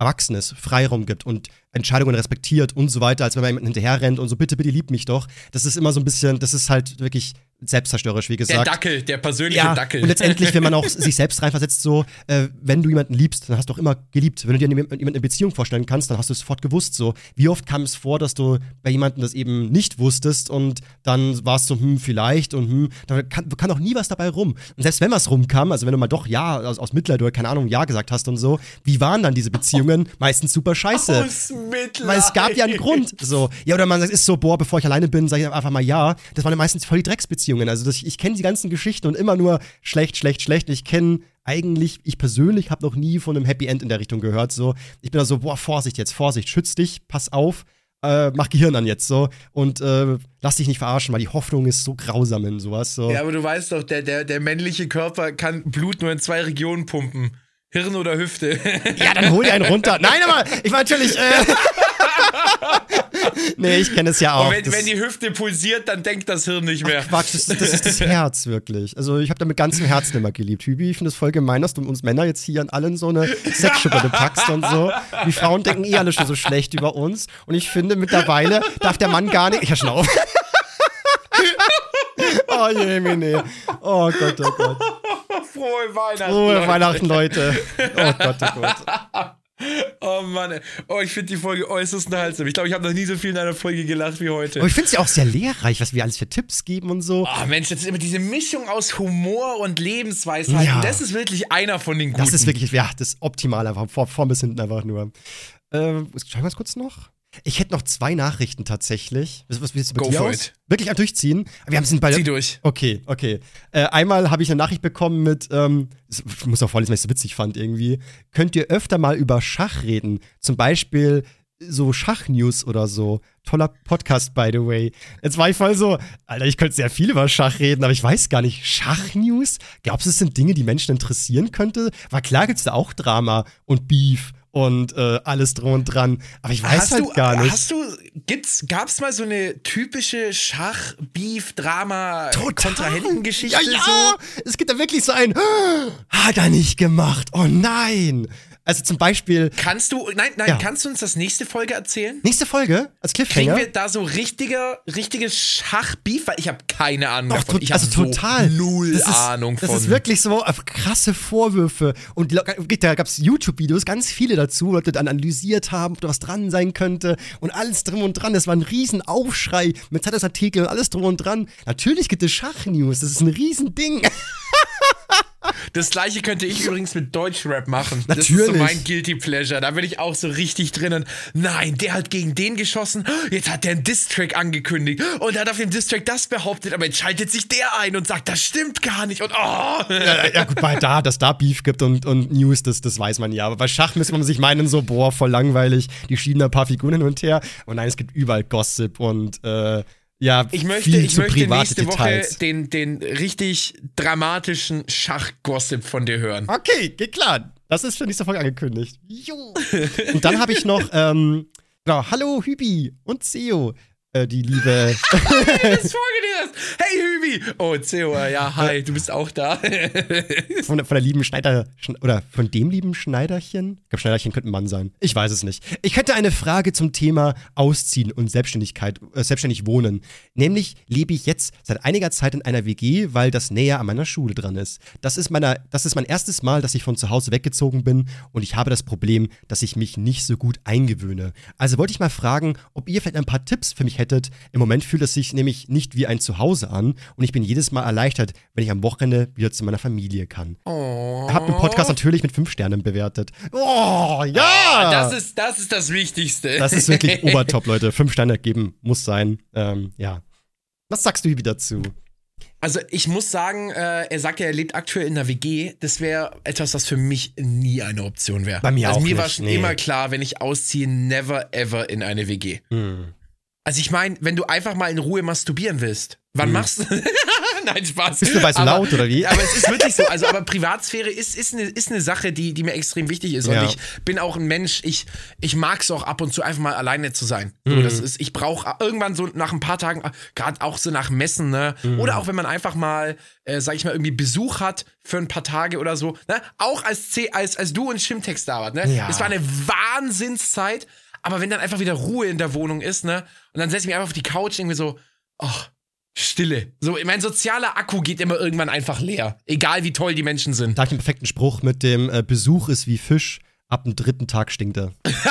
S2: erwachsen ist, Freiraum gibt und Entscheidungen respektiert und so weiter, als wenn man jemanden hinterher rennt und so, bitte, bitte lieb mich doch. Das ist immer so ein bisschen, das ist halt wirklich selbstzerstörerisch, wie
S1: der
S2: gesagt.
S1: Dackel, der persönliche
S2: ja,
S1: Dackel.
S2: und letztendlich, wenn man auch sich selbst reinversetzt, so, äh, wenn du jemanden liebst, dann hast du auch immer geliebt. Wenn du dir jemanden eine Beziehung vorstellen kannst, dann hast du es sofort gewusst. So, wie oft kam es vor, dass du bei jemandem das eben nicht wusstest und dann warst du, hm, vielleicht und hm, da kann, kann auch nie was dabei rum. Und selbst wenn was rumkam, also wenn du mal doch ja aus, aus Mitleid oder keine Ahnung, ja gesagt hast und so, wie waren dann diese Beziehungen? Meistens super scheiße.
S1: Aus Mitleid.
S2: Weil es gab ja einen Grund. So. Ja, oder man sagt, ist so, boah, bevor ich alleine bin, sage ich einfach mal ja. Das waren meistens voll die Drecksbeziehungen. Also das, ich kenne die ganzen Geschichten und immer nur schlecht, schlecht, schlecht. Ich kenne eigentlich, ich persönlich habe noch nie von einem Happy End in der Richtung gehört. So, ich bin da so, boah, Vorsicht jetzt, Vorsicht, schütz dich, pass auf, äh, mach Gehirn an jetzt so und äh, lass dich nicht verarschen, weil die Hoffnung ist so grausam in sowas. So.
S1: Ja, aber du weißt doch, der, der, der männliche Körper kann Blut nur in zwei Regionen pumpen. Hirn oder Hüfte.
S2: Ja, dann hol dir einen runter. Nein, aber ich war natürlich. Äh nee, ich kenne es ja auch.
S1: Und wenn, wenn die Hüfte pulsiert, dann denkt das Hirn nicht mehr.
S2: Quatsch, das, das ist das Herz wirklich. Also ich habe da mit ganzem Herzen immer geliebt. Hübi, ich finde es voll gemein, dass du uns Männer jetzt hier an allen so eine Sexschublade packst und so. Die Frauen denken eh alle schon so schlecht über uns. Und ich finde, mittlerweile darf der Mann gar nicht. Ich schon auf. oh je, nee. Oh Gott, oh Gott.
S1: Frohe Weihnachten.
S2: Frohe
S1: Leute.
S2: Weihnachten, Leute. Oh Gott, oh Gott.
S1: Oh Mann, oh, ich finde die Folge äußerst unterhaltsam. Ich glaube, ich habe noch nie so viel in einer Folge gelacht wie heute.
S2: Aber ich finde es ja auch sehr lehrreich, was wir alles für Tipps geben und so.
S1: Oh Mensch, das ist immer diese Mischung aus Humor und Lebensweisheit.
S2: Ja.
S1: Das ist wirklich einer von den guten.
S2: Das ist wirklich, ja, das ist optimal einfach. Vor, vorn bis hinten einfach nur. Ähm, schauen wir uns kurz noch. Ich hätte noch zwei Nachrichten tatsächlich. Was, willst du bei
S1: Go
S2: dir
S1: for
S2: aus?
S1: it.
S2: Wirklich durchziehen? Wir haben sind beide.
S1: Zieh durch.
S2: Okay, okay. Äh, einmal habe ich eine Nachricht bekommen mit, ähm, ich muss auch vorlesen, weil ich es so witzig fand irgendwie. Könnt ihr öfter mal über Schach reden? Zum Beispiel so Schachnews oder so. Toller Podcast, by the way. Jetzt war ich voll so, Alter, ich könnte sehr viel über Schach reden, aber ich weiß gar nicht. Schachnews? Glaubst du, es sind Dinge, die Menschen interessieren könnte? War klar, gibt's da auch Drama und Beef und äh, alles drum und dran. Aber ich weiß
S1: hast
S2: halt
S1: du,
S2: gar nicht.
S1: Hast du, gibt's, gab's mal so eine typische Schach, Beef, Drama, Kontrahentengeschichte?
S2: Ja, ja.
S1: So?
S2: Es gibt da wirklich so ein, hat er nicht gemacht. Oh nein. Also zum Beispiel,
S1: Kannst du, nein, nein,
S2: Ja.
S1: kannst du uns das nächste Folge erzählen?
S2: nächste Folge als
S1: Kriegen
S2: Cliffhanger.
S1: wir da so richtiger, richtiges Schachbeef? Weil ich habe keine Ahnung
S2: Doch,
S1: davon. Ich
S2: also
S1: so
S2: total.
S1: null
S2: das ist,
S1: Ahnung
S2: das
S1: von.
S2: ist wirklich so äh, krasse Vorwürfe. Und da gab es YouTube-Videos, ganz viele dazu, Leute dann analysiert haben, ob da was dran sein könnte. Und alles drum und dran. Das war ein riesen Aufschrei mit Zeitungsartikeln und alles drum und dran. Natürlich gibt es Schachnews. Das ist ein Riesending.
S1: Das gleiche könnte ich übrigens mit Deutschrap machen. Das ist
S2: Natürlich.
S1: so mein Guilty Pleasure. Da bin ich auch so richtig drin und nein, der hat gegen den geschossen. Jetzt hat der einen Diss-Track angekündigt und er hat auf dem Diss-Track das behauptet, aber jetzt schaltet sich der ein und sagt, das stimmt gar nicht und oh.
S2: Ja, ja gut, bei da, dass da Beef gibt und, und News, das, das weiß man ja. Aber bei Schach müsste man sich meinen, so, boah, voll langweilig, die schieben da ein paar Figuren hin und her. Und nein, es gibt überall Gossip und äh, ja,
S1: Ich möchte,
S2: viel
S1: ich
S2: zu
S1: möchte nächste
S2: Details.
S1: Woche den, den richtig dramatischen Schachgossip von dir hören.
S2: Okay, geht klar. Das ist für nächste Folge angekündigt. Jo. Und dann habe ich noch, ähm, genau, hallo Hübi und Theo, äh, die liebe.
S1: Das vorgelesen hast. Hey Hübi! Oh, Theo, ja, hi, du bist auch da.
S2: von, von der lieben Schneider Schn- oder von dem lieben Schneiderchen. Ich glaube, Schneiderchen könnte ein Mann sein. Ich weiß es nicht. Ich hätte eine Frage zum Thema Ausziehen und Selbstständigkeit, äh, selbstständig wohnen. Nämlich lebe ich jetzt seit einiger Zeit in einer WG, weil das näher an meiner Schule dran ist. Das ist, meiner, das ist mein erstes Mal, dass ich von zu Hause weggezogen bin und ich habe das Problem, dass ich mich nicht so gut eingewöhne. Also wollte ich mal fragen, ob ihr vielleicht ein paar Tipps für mich hättet. Im Moment fühlt es sich nämlich nicht wie ein Zuhause an und ich bin jedes Mal erleichtert, wenn ich am Wochenende wieder zu meiner Familie kann.
S1: Oh.
S2: Hab den Podcast natürlich mit fünf Sternen bewertet. Oh, ja!
S1: Das ist, das ist das Wichtigste.
S2: Das ist wirklich Obertop, Leute. Fünf Sterne geben muss sein. Ähm, ja. Was sagst du wieder zu?
S1: Also ich muss sagen, äh, er sagt ja, er lebt aktuell in einer WG. Das wäre etwas, was für mich nie eine Option wäre.
S2: Bei mir
S1: also
S2: auch
S1: mir war
S2: nicht,
S1: schon
S2: nee.
S1: immer klar, wenn ich ausziehe, never ever in eine WG. Also ich meine, wenn du einfach mal in Ruhe masturbieren willst, wann machst du? Nein, Spaß.
S2: Bist du bei so
S1: aber,
S2: laut, oder wie?
S1: Aber es ist wirklich so. Also, aber Privatsphäre ist, ist, eine, ist eine Sache, die, die mir extrem wichtig ist.
S2: Ja.
S1: Und ich bin auch ein Mensch, ich, ich mag es auch ab und zu einfach mal alleine zu sein. So,
S2: Mhm.
S1: das ist, ich brauche irgendwann so nach ein paar Tagen, gerade auch so nach Messen, ne?
S2: Mhm.
S1: Oder auch wenn man einfach mal, äh, sag ich mal, irgendwie Besuch hat für ein paar Tage oder so. Ne? Auch als, C, als, als du und Shimtex da wart, ne?
S2: Ja.
S1: Es war eine Wahnsinnszeit. Aber wenn dann einfach wieder Ruhe in der Wohnung ist, ne? Und dann setze ich mich einfach auf die Couch irgendwie so, ach, Stille. So, mein sozialer Akku geht immer irgendwann einfach leer. Egal wie toll die Menschen sind.
S2: Da habe ich einen perfekten Spruch mit dem äh, Besuch ist wie Fisch. Ab dem dritten Tag stinkt er. ist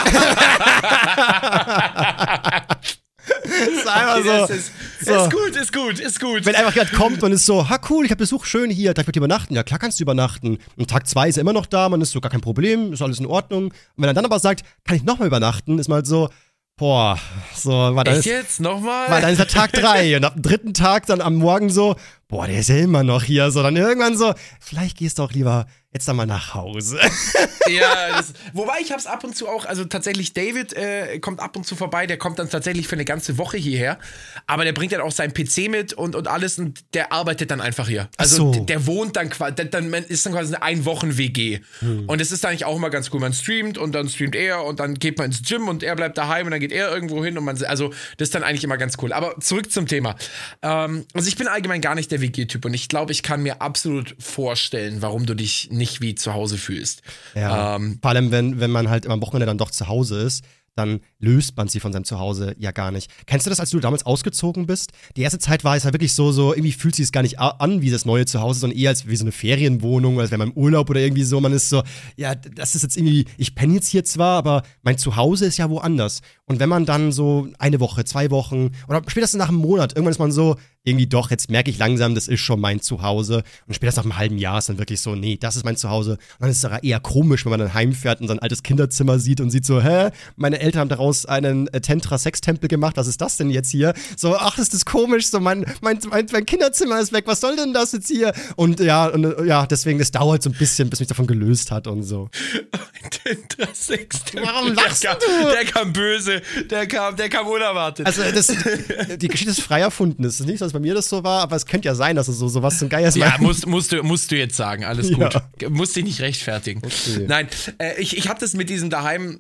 S2: einfach so.
S1: Das ist,
S2: so.
S1: ist gut, ist gut, ist gut.
S2: Wenn einfach jemand kommt und ist so, ha cool, ich habe Besuch, schön hier, darf ich heute übernachten? Ja, klar kannst du übernachten. Und Tag zwei ist er immer noch da, man ist so, gar kein Problem, ist alles in Ordnung. Und wenn er dann aber sagt, kann ich nochmal übernachten, ist man halt so, boah, so, war dann
S1: Echt jetzt? Nochmal?
S2: weil dann ist er Tag drei und ab dem dritten Tag dann am Morgen so, boah, der ist ja immer noch hier, so, dann irgendwann so, vielleicht gehst du auch lieber jetzt dann mal nach Hause.
S1: ja, das, wobei ich hab's ab und zu auch, also tatsächlich David äh, kommt ab und zu vorbei, der kommt dann tatsächlich für eine ganze Woche hierher, aber der bringt dann auch seinen PC mit und, und alles und der arbeitet dann einfach hier. Also
S2: so.
S1: der, wohnt dann quasi, dann ist dann quasi eine Ein-Wochen-WG
S2: Hm.
S1: und es ist eigentlich auch immer ganz cool, man streamt und dann streamt er und dann geht man ins Gym und er bleibt daheim und dann geht er irgendwo hin und man, also das ist dann eigentlich immer ganz cool. Aber zurück zum Thema. Ähm, also ich bin allgemein gar nicht der WG-Typ und ich glaube, ich kann mir absolut vorstellen, warum du dich nicht wie zu Hause fühlst.
S2: Ja.
S1: Ähm,
S2: Vor allem, wenn, wenn man halt am Wochenende dann doch zu Hause ist, dann löst man sie von seinem Zuhause ja gar nicht. Kennst du das, als du damals ausgezogen bist? Die erste Zeit war es ja wirklich so, so irgendwie fühlt sich es gar nicht an wie das neue Zuhause, sondern eher als wie so eine Ferienwohnung, als wäre man im Urlaub oder irgendwie so. Man ist so, ja, das ist jetzt irgendwie, ich penne jetzt hier zwar, aber mein Zuhause ist ja woanders. Und wenn man dann so eine Woche, zwei Wochen oder spätestens nach einem Monat, irgendwann ist man so, irgendwie doch, jetzt merke ich langsam, das ist schon mein Zuhause. Und spätestens nach einem halben Jahr ist dann wirklich so, nee, das ist mein Zuhause. Und dann ist es aber eher komisch, wenn man dann heimfährt und sein altes Kinderzimmer sieht und sieht so, hä, meine Eltern haben daraus einen äh, Tantra-Sex-Tempel gemacht, was ist das denn jetzt hier? So, ach, ist das komisch, so mein, mein, mein, mein Kinderzimmer ist weg, was soll denn das jetzt hier? Und ja, und, äh, ja, deswegen, das dauert so ein bisschen, bis mich davon gelöst hat und so.
S1: Tinter Sex.
S2: Warum lachst
S1: der kam,
S2: du?
S1: Der kam böse, der kam, der kam unerwartet.
S2: Also, das, die Geschichte ist frei erfunden. Es ist nicht so, dass bei mir das so war, aber es könnte ja sein, dass es so sowas zum Geier ist.
S1: ja, musst, musst, du, musst du jetzt sagen, alles gut.
S2: Ja.
S1: Musst dich nicht rechtfertigen.
S2: Okay.
S1: Nein, äh, ich, ich habe das mit diesem daheim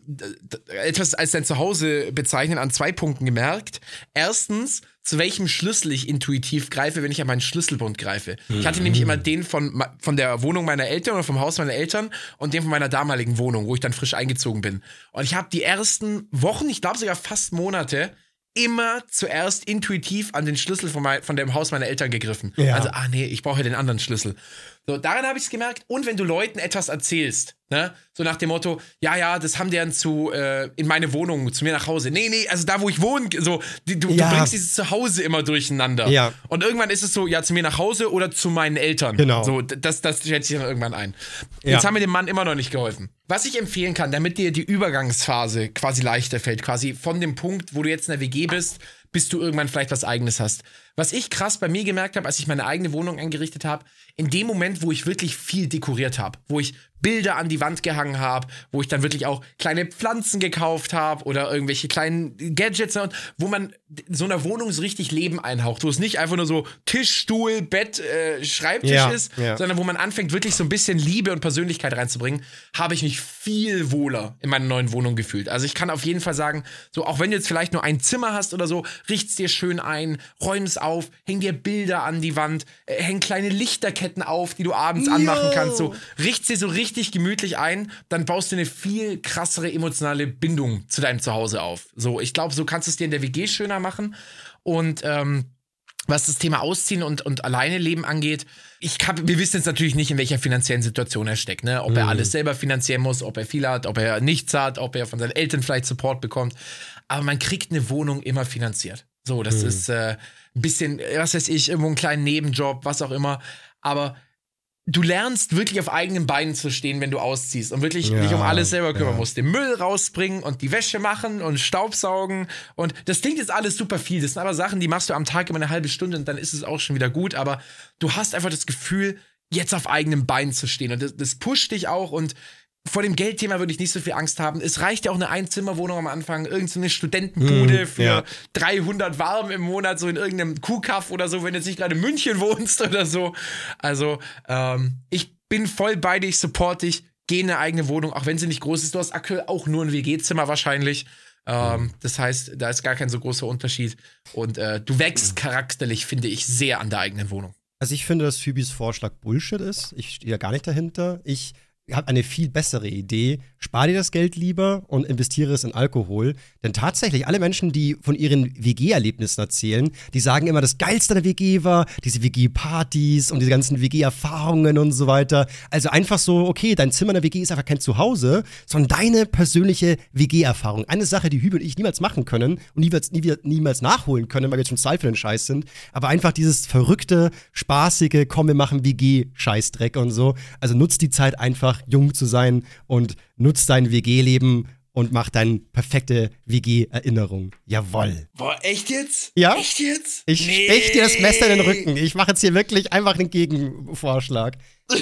S1: äh, etwas als dein Zuhause bezeichnen an zwei Punkten gemerkt. Erstens, zu welchem Schlüssel ich intuitiv greife, wenn ich an meinen Schlüsselbund greife. Ich hatte nämlich immer den von, von der Wohnung meiner Eltern oder vom Haus meiner Eltern und den von meiner damaligen Wohnung, wo ich dann frisch eingezogen bin. Und ich habe die ersten Wochen, ich glaube sogar fast Monate, immer zuerst intuitiv an den Schlüssel von, mein, von dem Haus meiner Eltern gegriffen.
S2: Ja.
S1: Also, ah nee, ich brauche ja den anderen Schlüssel. So, daran habe ich es gemerkt. Und wenn du Leuten etwas erzählst, ne, so nach dem Motto, ja, ja, das haben die dann zu, äh, in meine Wohnung, zu mir nach Hause. Nee, nee, also da, wo ich wohne, so, die, du,
S2: Ja.
S1: du bringst dieses Zuhause immer durcheinander.
S2: Ja.
S1: Und irgendwann ist es so, ja, zu mir nach Hause oder zu meinen Eltern.
S2: Genau.
S1: So, das, das schätze ich dann irgendwann ein.
S2: Ja.
S1: Jetzt haben wir dem Mann immer noch nicht geholfen. Was ich empfehlen kann, damit dir die Übergangsphase quasi leichter fällt, quasi von dem Punkt, wo du jetzt in der WG bist, bis du irgendwann vielleicht was eigenes hast. Was ich krass bei mir gemerkt habe, als ich meine eigene Wohnung eingerichtet habe, in dem Moment, wo ich wirklich viel dekoriert habe, wo ich Bilder an die Wand gehangen habe, wo ich dann wirklich auch kleine Pflanzen gekauft habe oder irgendwelche kleinen Gadgets und wo man so einer Wohnung so richtig Leben einhaucht, wo es nicht einfach nur so Tisch, Stuhl, Bett, äh, Schreibtisch
S2: Ja,
S1: ist,
S2: ja.
S1: sondern wo man anfängt wirklich so ein bisschen Liebe und Persönlichkeit reinzubringen, habe ich mich viel wohler in meiner neuen Wohnung gefühlt. Also ich kann auf jeden Fall sagen, so auch wenn du jetzt vielleicht nur ein Zimmer hast oder so, richt's dir schön ein, räum es auf, häng dir Bilder an die Wand, äh, häng kleine Lichterketten auf, die du abends anmachen kannst, so richt's dir so richtig gemütlich ein, dann baust du eine viel krassere emotionale Bindung zu deinem Zuhause auf. So, ich glaube, so kannst du es dir in der WG schöner machen und ähm, was das Thema Ausziehen und, und alleine leben angeht, ich hab, wir wissen jetzt natürlich nicht, in welcher finanziellen Situation er steckt, ne? Ob er alles selber finanzieren muss, ob er viel hat, ob er nichts hat, ob er von seinen Eltern vielleicht Support bekommt. Aber man kriegt eine Wohnung immer finanziert. So, das ist äh, ein bisschen, was weiß ich, irgendwo einen kleinen Nebenjob, was auch immer. Aber du lernst wirklich auf eigenen Beinen zu stehen, wenn du ausziehst und wirklich
S2: Ja,
S1: dich um alles selber kümmern
S2: ja.
S1: musst. Den Müll rausbringen und die Wäsche machen und Staubsaugen. Und das klingt jetzt alles super viel. Das sind aber Sachen, die machst du am Tag immer eine halbe Stunde und dann ist es auch schon wieder gut. Aber du hast einfach das Gefühl, jetzt auf eigenen Beinen zu stehen. Und das, das pusht dich auch und vor dem Geldthema würde ich nicht so viel Angst haben. Es reicht ja auch eine Einzimmerwohnung am Anfang, irgendeine Studentenbude
S2: Hm,
S1: für
S2: ja.
S1: 300 warm im Monat, so in irgendeinem Kuhkaff oder so, wenn du jetzt nicht gerade in München wohnst oder so. Also, ähm, ich bin voll bei dir, ich support dich, geh in eine eigene Wohnung, auch wenn sie nicht groß ist. Du hast aktuell auch nur ein WG-Zimmer wahrscheinlich. Ähm, das heißt, da ist gar kein so großer Unterschied. Und äh, du wächst charakterlich, finde ich, sehr an der eigenen Wohnung.
S2: Also ich finde, dass Phoebes Vorschlag Bullshit ist. Ich stehe ja gar nicht dahinter. Ich habe eine viel bessere Idee. Spar dir das Geld lieber und investiere es in Alkohol. Denn tatsächlich, alle Menschen, die von ihren WG-Erlebnissen erzählen, die sagen immer, das Geilste der WG war diese WG-Partys und diese ganzen WG-Erfahrungen und so weiter. Also einfach so, okay, dein Zimmer in der WG ist einfach kein Zuhause, sondern deine persönliche WG-Erfahrung. Eine Sache, die Hübe und ich niemals machen können und niemals, nie, niemals nachholen können, weil wir jetzt schon Zeit für den Scheiß sind. Aber einfach dieses verrückte, spaßige, komm, wir machen WG-Scheißdreck und so. Also nutzt die Zeit einfach, jung zu sein und nutzt dein WG-Leben und mach deine perfekte WG-Erinnerung. Jawoll.
S1: Boah, echt jetzt?
S2: Ja.
S1: Echt jetzt?
S2: Ich stech dir das Messer in den Rücken. Ich mache jetzt hier wirklich einfach einen Gegenvorschlag.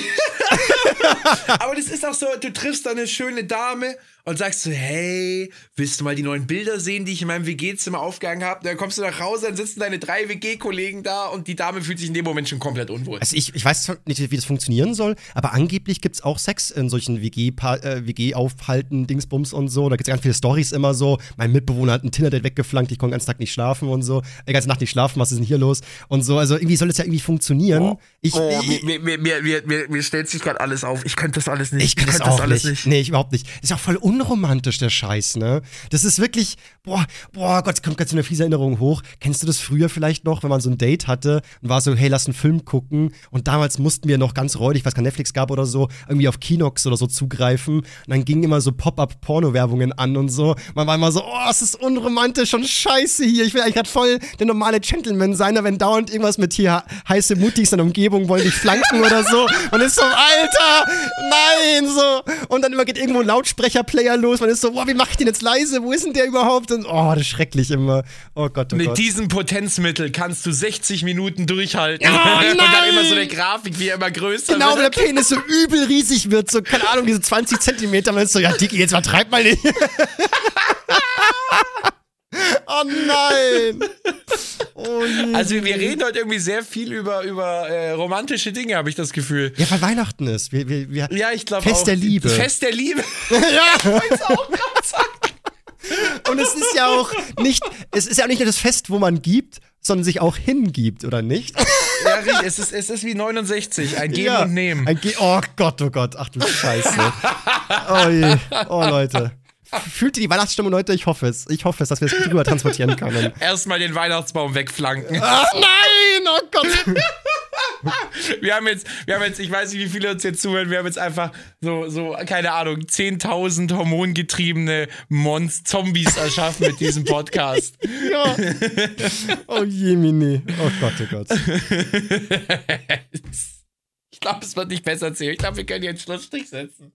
S1: Aber das ist auch so, du triffst da eine schöne Dame und sagst so, hey, willst du mal die neuen Bilder sehen, die ich in meinem WG-Zimmer aufgehangen habe? Dann kommst du nach Hause, dann sitzen deine drei WG-Kollegen da und die Dame fühlt sich in dem Moment schon komplett unwohl.
S2: Also ich, ich weiß nicht, wie das funktionieren soll, aber angeblich gibt es auch Sex in solchen WG-Pa- äh, WG-Aufhalten, Dingsbums und so. Da gibt es ganz viele Stories immer so. Mein Mitbewohner hat ein Tinder-Date weggeflankt, ich konnte den ganzen Tag nicht schlafen und so. Die ganze Nacht nicht schlafen, was ist denn hier los? Und so, also irgendwie soll es ja irgendwie funktionieren. Ich,
S1: Oh,
S2: ich,
S1: mir, mir, mir, mir, mir, mir stellt sich gerade alles auf. Ich könnte das alles nicht.
S2: Ich kann das auch nicht. Nee, ich überhaupt nicht. Ist auch voll unromantisch, der Scheiß, ne? Das ist wirklich, boah, boah, Gott, es kommt ganz so eine fiese Erinnerung hoch. Kennst du das früher vielleicht noch, wenn man so ein Date hatte und war so, hey, lass einen Film gucken und damals mussten wir noch ganz räudig, was kein Netflix gab oder so, irgendwie auf Kinox oder so zugreifen und dann gingen immer so Pop-Up-Porno-Werbungen an und so. Man war immer so, oh, es ist unromantisch und scheiße hier. Ich will eigentlich gerade voll der normale Gentleman sein, aber wenn dauernd irgendwas mit hier heiße Muttis in der Umgebung wollen dich flanken oder so und ist so, Alter, nein, so. Und dann immer geht irgendwo ein Lautsprecherplayer los. Man ist so, boah, wie mach ich den jetzt leise? Wo ist denn der überhaupt? Und oh, das ist schrecklich immer. Oh Gott, oh
S1: Mit
S2: Gott.
S1: diesem Potenzmittel kannst du 60 Minuten durchhalten.
S2: Oh,
S1: und dann immer so eine Grafik, wie er immer größer
S2: Genau, wenn der
S1: wird.
S2: Penis so übel riesig wird, so, keine Ahnung, diese 20 Zentimeter, man ist so, ja, Dicky, jetzt übertreib mal nicht. oh nein. Oh.
S1: Also wir reden heute irgendwie sehr viel über, über äh, romantische Dinge, habe ich das Gefühl.
S2: Ja, weil Weihnachten ist. Wir, wir, wir,
S1: Ja, ich glaube
S2: Fest
S1: auch.
S2: der Liebe.
S1: Fest der Liebe.
S2: ja.
S1: auch grad sagen.
S2: Und es ist ja auch nicht, es ist ja auch nicht nur das Fest, wo man gibt, sondern sich auch hingibt, oder nicht?
S1: Ja, richtig. Es ist, es ist wie 69, ein Geben
S2: ja.
S1: und Nehmen.
S2: Ein Ge oh Gott, oh Gott, ach du Scheiße. oh je, oh Leute. Fühlt ihr die Weihnachtsstimmung, Leute? Ich hoffe es. Ich hoffe es, dass wir es gut rüber transportieren können.
S1: Erstmal den Weihnachtsbaum wegflanken.
S2: Ach nein, oh Gott.
S1: wir haben jetzt, wir haben jetzt, ich weiß nicht, wie viele uns jetzt zuhören, wir haben jetzt einfach so, so, keine Ahnung, 10.000 hormongetriebene Monst Zombies erschaffen mit diesem Podcast.
S2: Ja. Oh je, Mini. Oh Gott, oh Gott.
S1: Ich glaube, es wird nicht besser, Theo. Ich glaube, wir können einen Schlussstrich setzen.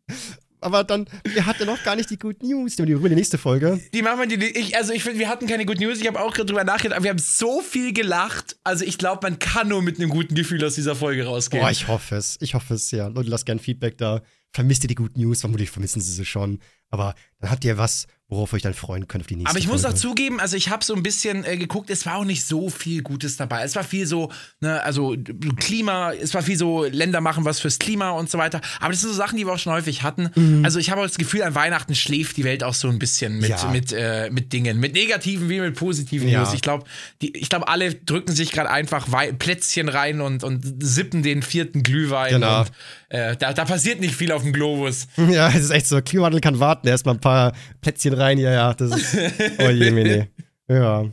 S2: Aber dann, wir hatten noch gar nicht die Good News. Die über die nächste Folge.
S1: Die machen wir die. Ich, also, ich finde, wir hatten keine Good News. Ich habe auch gerade drüber nachgedacht. Aber wir haben so viel gelacht. Also, ich glaube, man kann nur mit einem guten Gefühl aus dieser Folge rausgehen.
S2: Boah, ich hoffe es. Ich hoffe es, ja. Leute, lasst gerne Feedback da. Vermisst ihr die Good News? Vermutlich vermissen sie sie schon. Aber dann habt ihr was, worauf ihr euch dann freuen könnt auf die nächste
S1: Aber ich
S2: Folge.
S1: muss auch zugeben, also ich habe so ein bisschen äh, geguckt, es war auch nicht so viel Gutes dabei. Es war viel so, ne, also Klima, es war viel so, Länder machen was fürs Klima und so weiter. Aber das sind so Sachen, die wir auch schon häufig hatten. Also ich habe auch das Gefühl, an Weihnachten schläft die Welt auch so ein bisschen mit,
S2: Ja.
S1: mit, äh, mit Dingen, mit negativen wie mit positiven
S2: Ja.
S1: News. Ich glaube, ich glaube, alle drücken sich gerade einfach Plätzchen rein und, und sippen den vierten Glühwein.
S2: Genau.
S1: Und äh, da, da passiert nicht viel auf dem Globus.
S2: Ja, es ist echt so. Klimawandel kann warten. Erstmal ein paar Plätzchen rein. Ja, ja, das ist. Oh je, Mene. Ja.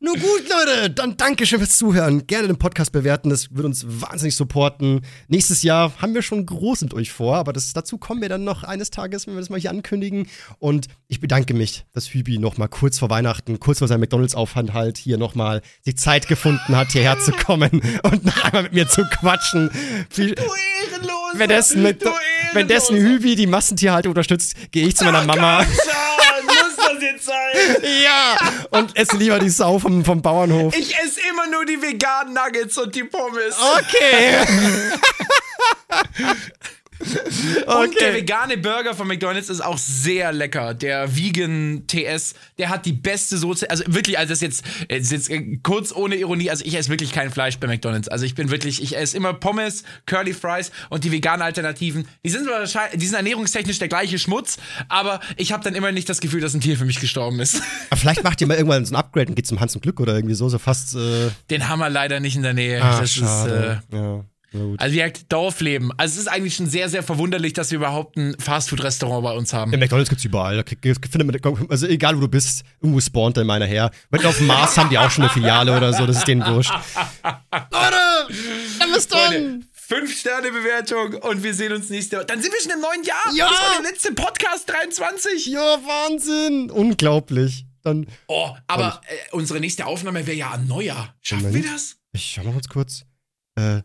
S2: Nur gut, Leute. Dann Dankeschön fürs Zuhören. Gerne den Podcast bewerten. Das würde uns wahnsinnig supporten. Nächstes Jahr haben wir schon groß mit euch vor, aber das, dazu kommen wir dann noch eines Tages, wenn wir das mal hier ankündigen. Und ich bedanke mich, dass Hübi noch mal kurz vor Weihnachten, kurz vor seinem McDonalds-Aufenthalt hier noch mal die Zeit gefunden hat, hierher zu kommen und noch einmal mit mir zu quatschen. Viel,
S1: Du Ehrenloser!
S2: Wenn dessen,
S1: Du
S2: wenn
S1: Ehrenloser!
S2: Hübi die Massentierhaltung unterstützt, gehe ich zu meiner Mama.
S1: Schon, muss das jetzt sein?
S2: Ja! Und esse lieber die Sau vom, vom Bauernhof.
S1: Ich esse immer nur die veganen Nuggets und die Pommes.
S2: Okay.
S1: Und der
S2: okay.
S1: vegane Burger von McDonald's ist auch sehr lecker. Der Vegan TS, der hat die beste Soße. Also wirklich, also das ist jetzt, das ist jetzt kurz ohne Ironie. Also ich esse wirklich kein Fleisch bei McDonald's. Also ich bin wirklich, ich esse immer Pommes, Curly Fries und die veganen Alternativen. Die sind wahrscheinlich, die sind ernährungstechnisch der gleiche Schmutz, aber ich habe dann immer nicht das Gefühl, dass ein Tier für mich gestorben ist.
S2: Aber vielleicht macht ihr mal irgendwann so ein Upgrade und geht zum Hans und Glück oder irgendwie so, so fast. Äh,
S1: Den haben wir leider nicht in der Nähe.
S2: ah,
S1: das
S2: schade.
S1: ist. Äh,
S2: ja.
S1: Also gesagt, Dorfleben. Also es ist eigentlich schon sehr, sehr verwunderlich, dass wir überhaupt ein Fastfood-Restaurant bei uns haben.
S2: Ja, McDonalds gibt's überall. Findet man, also egal wo du bist, irgendwo spawnt dann meiner her. Wenn auf dem Mars haben die auch schon eine Filiale oder so, das ist denen wurscht. Leute, dann bis
S1: Freunde, Fünf Sterne Bewertung und wir sehen uns nächste Woche. Dann sind wir schon im neuen Jahr.
S2: Ja.
S1: Das war der letzte Podcast 23.
S2: Ja, Wahnsinn. Unglaublich. Dann,
S1: Oh, aber äh, unsere nächste Aufnahme wäre ja an Neujahr. Schaffen wir
S2: Moment.
S1: das?
S2: ich schau mal ganz kurz. Äh,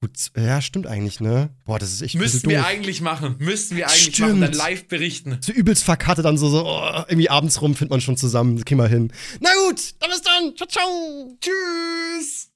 S2: gut, ja, stimmt eigentlich, ne? Boah, das ist echt
S1: Müssten wir eigentlich machen. Müssten wir eigentlich
S2: Stimmt.
S1: machen. Dann live berichten.
S2: so übelst verkattet dann so, so oh, irgendwie abends rum findet man schon zusammen. Kriegen wir hin. Na gut, dann bis dann. Ciao, ciao.
S1: Tschüss.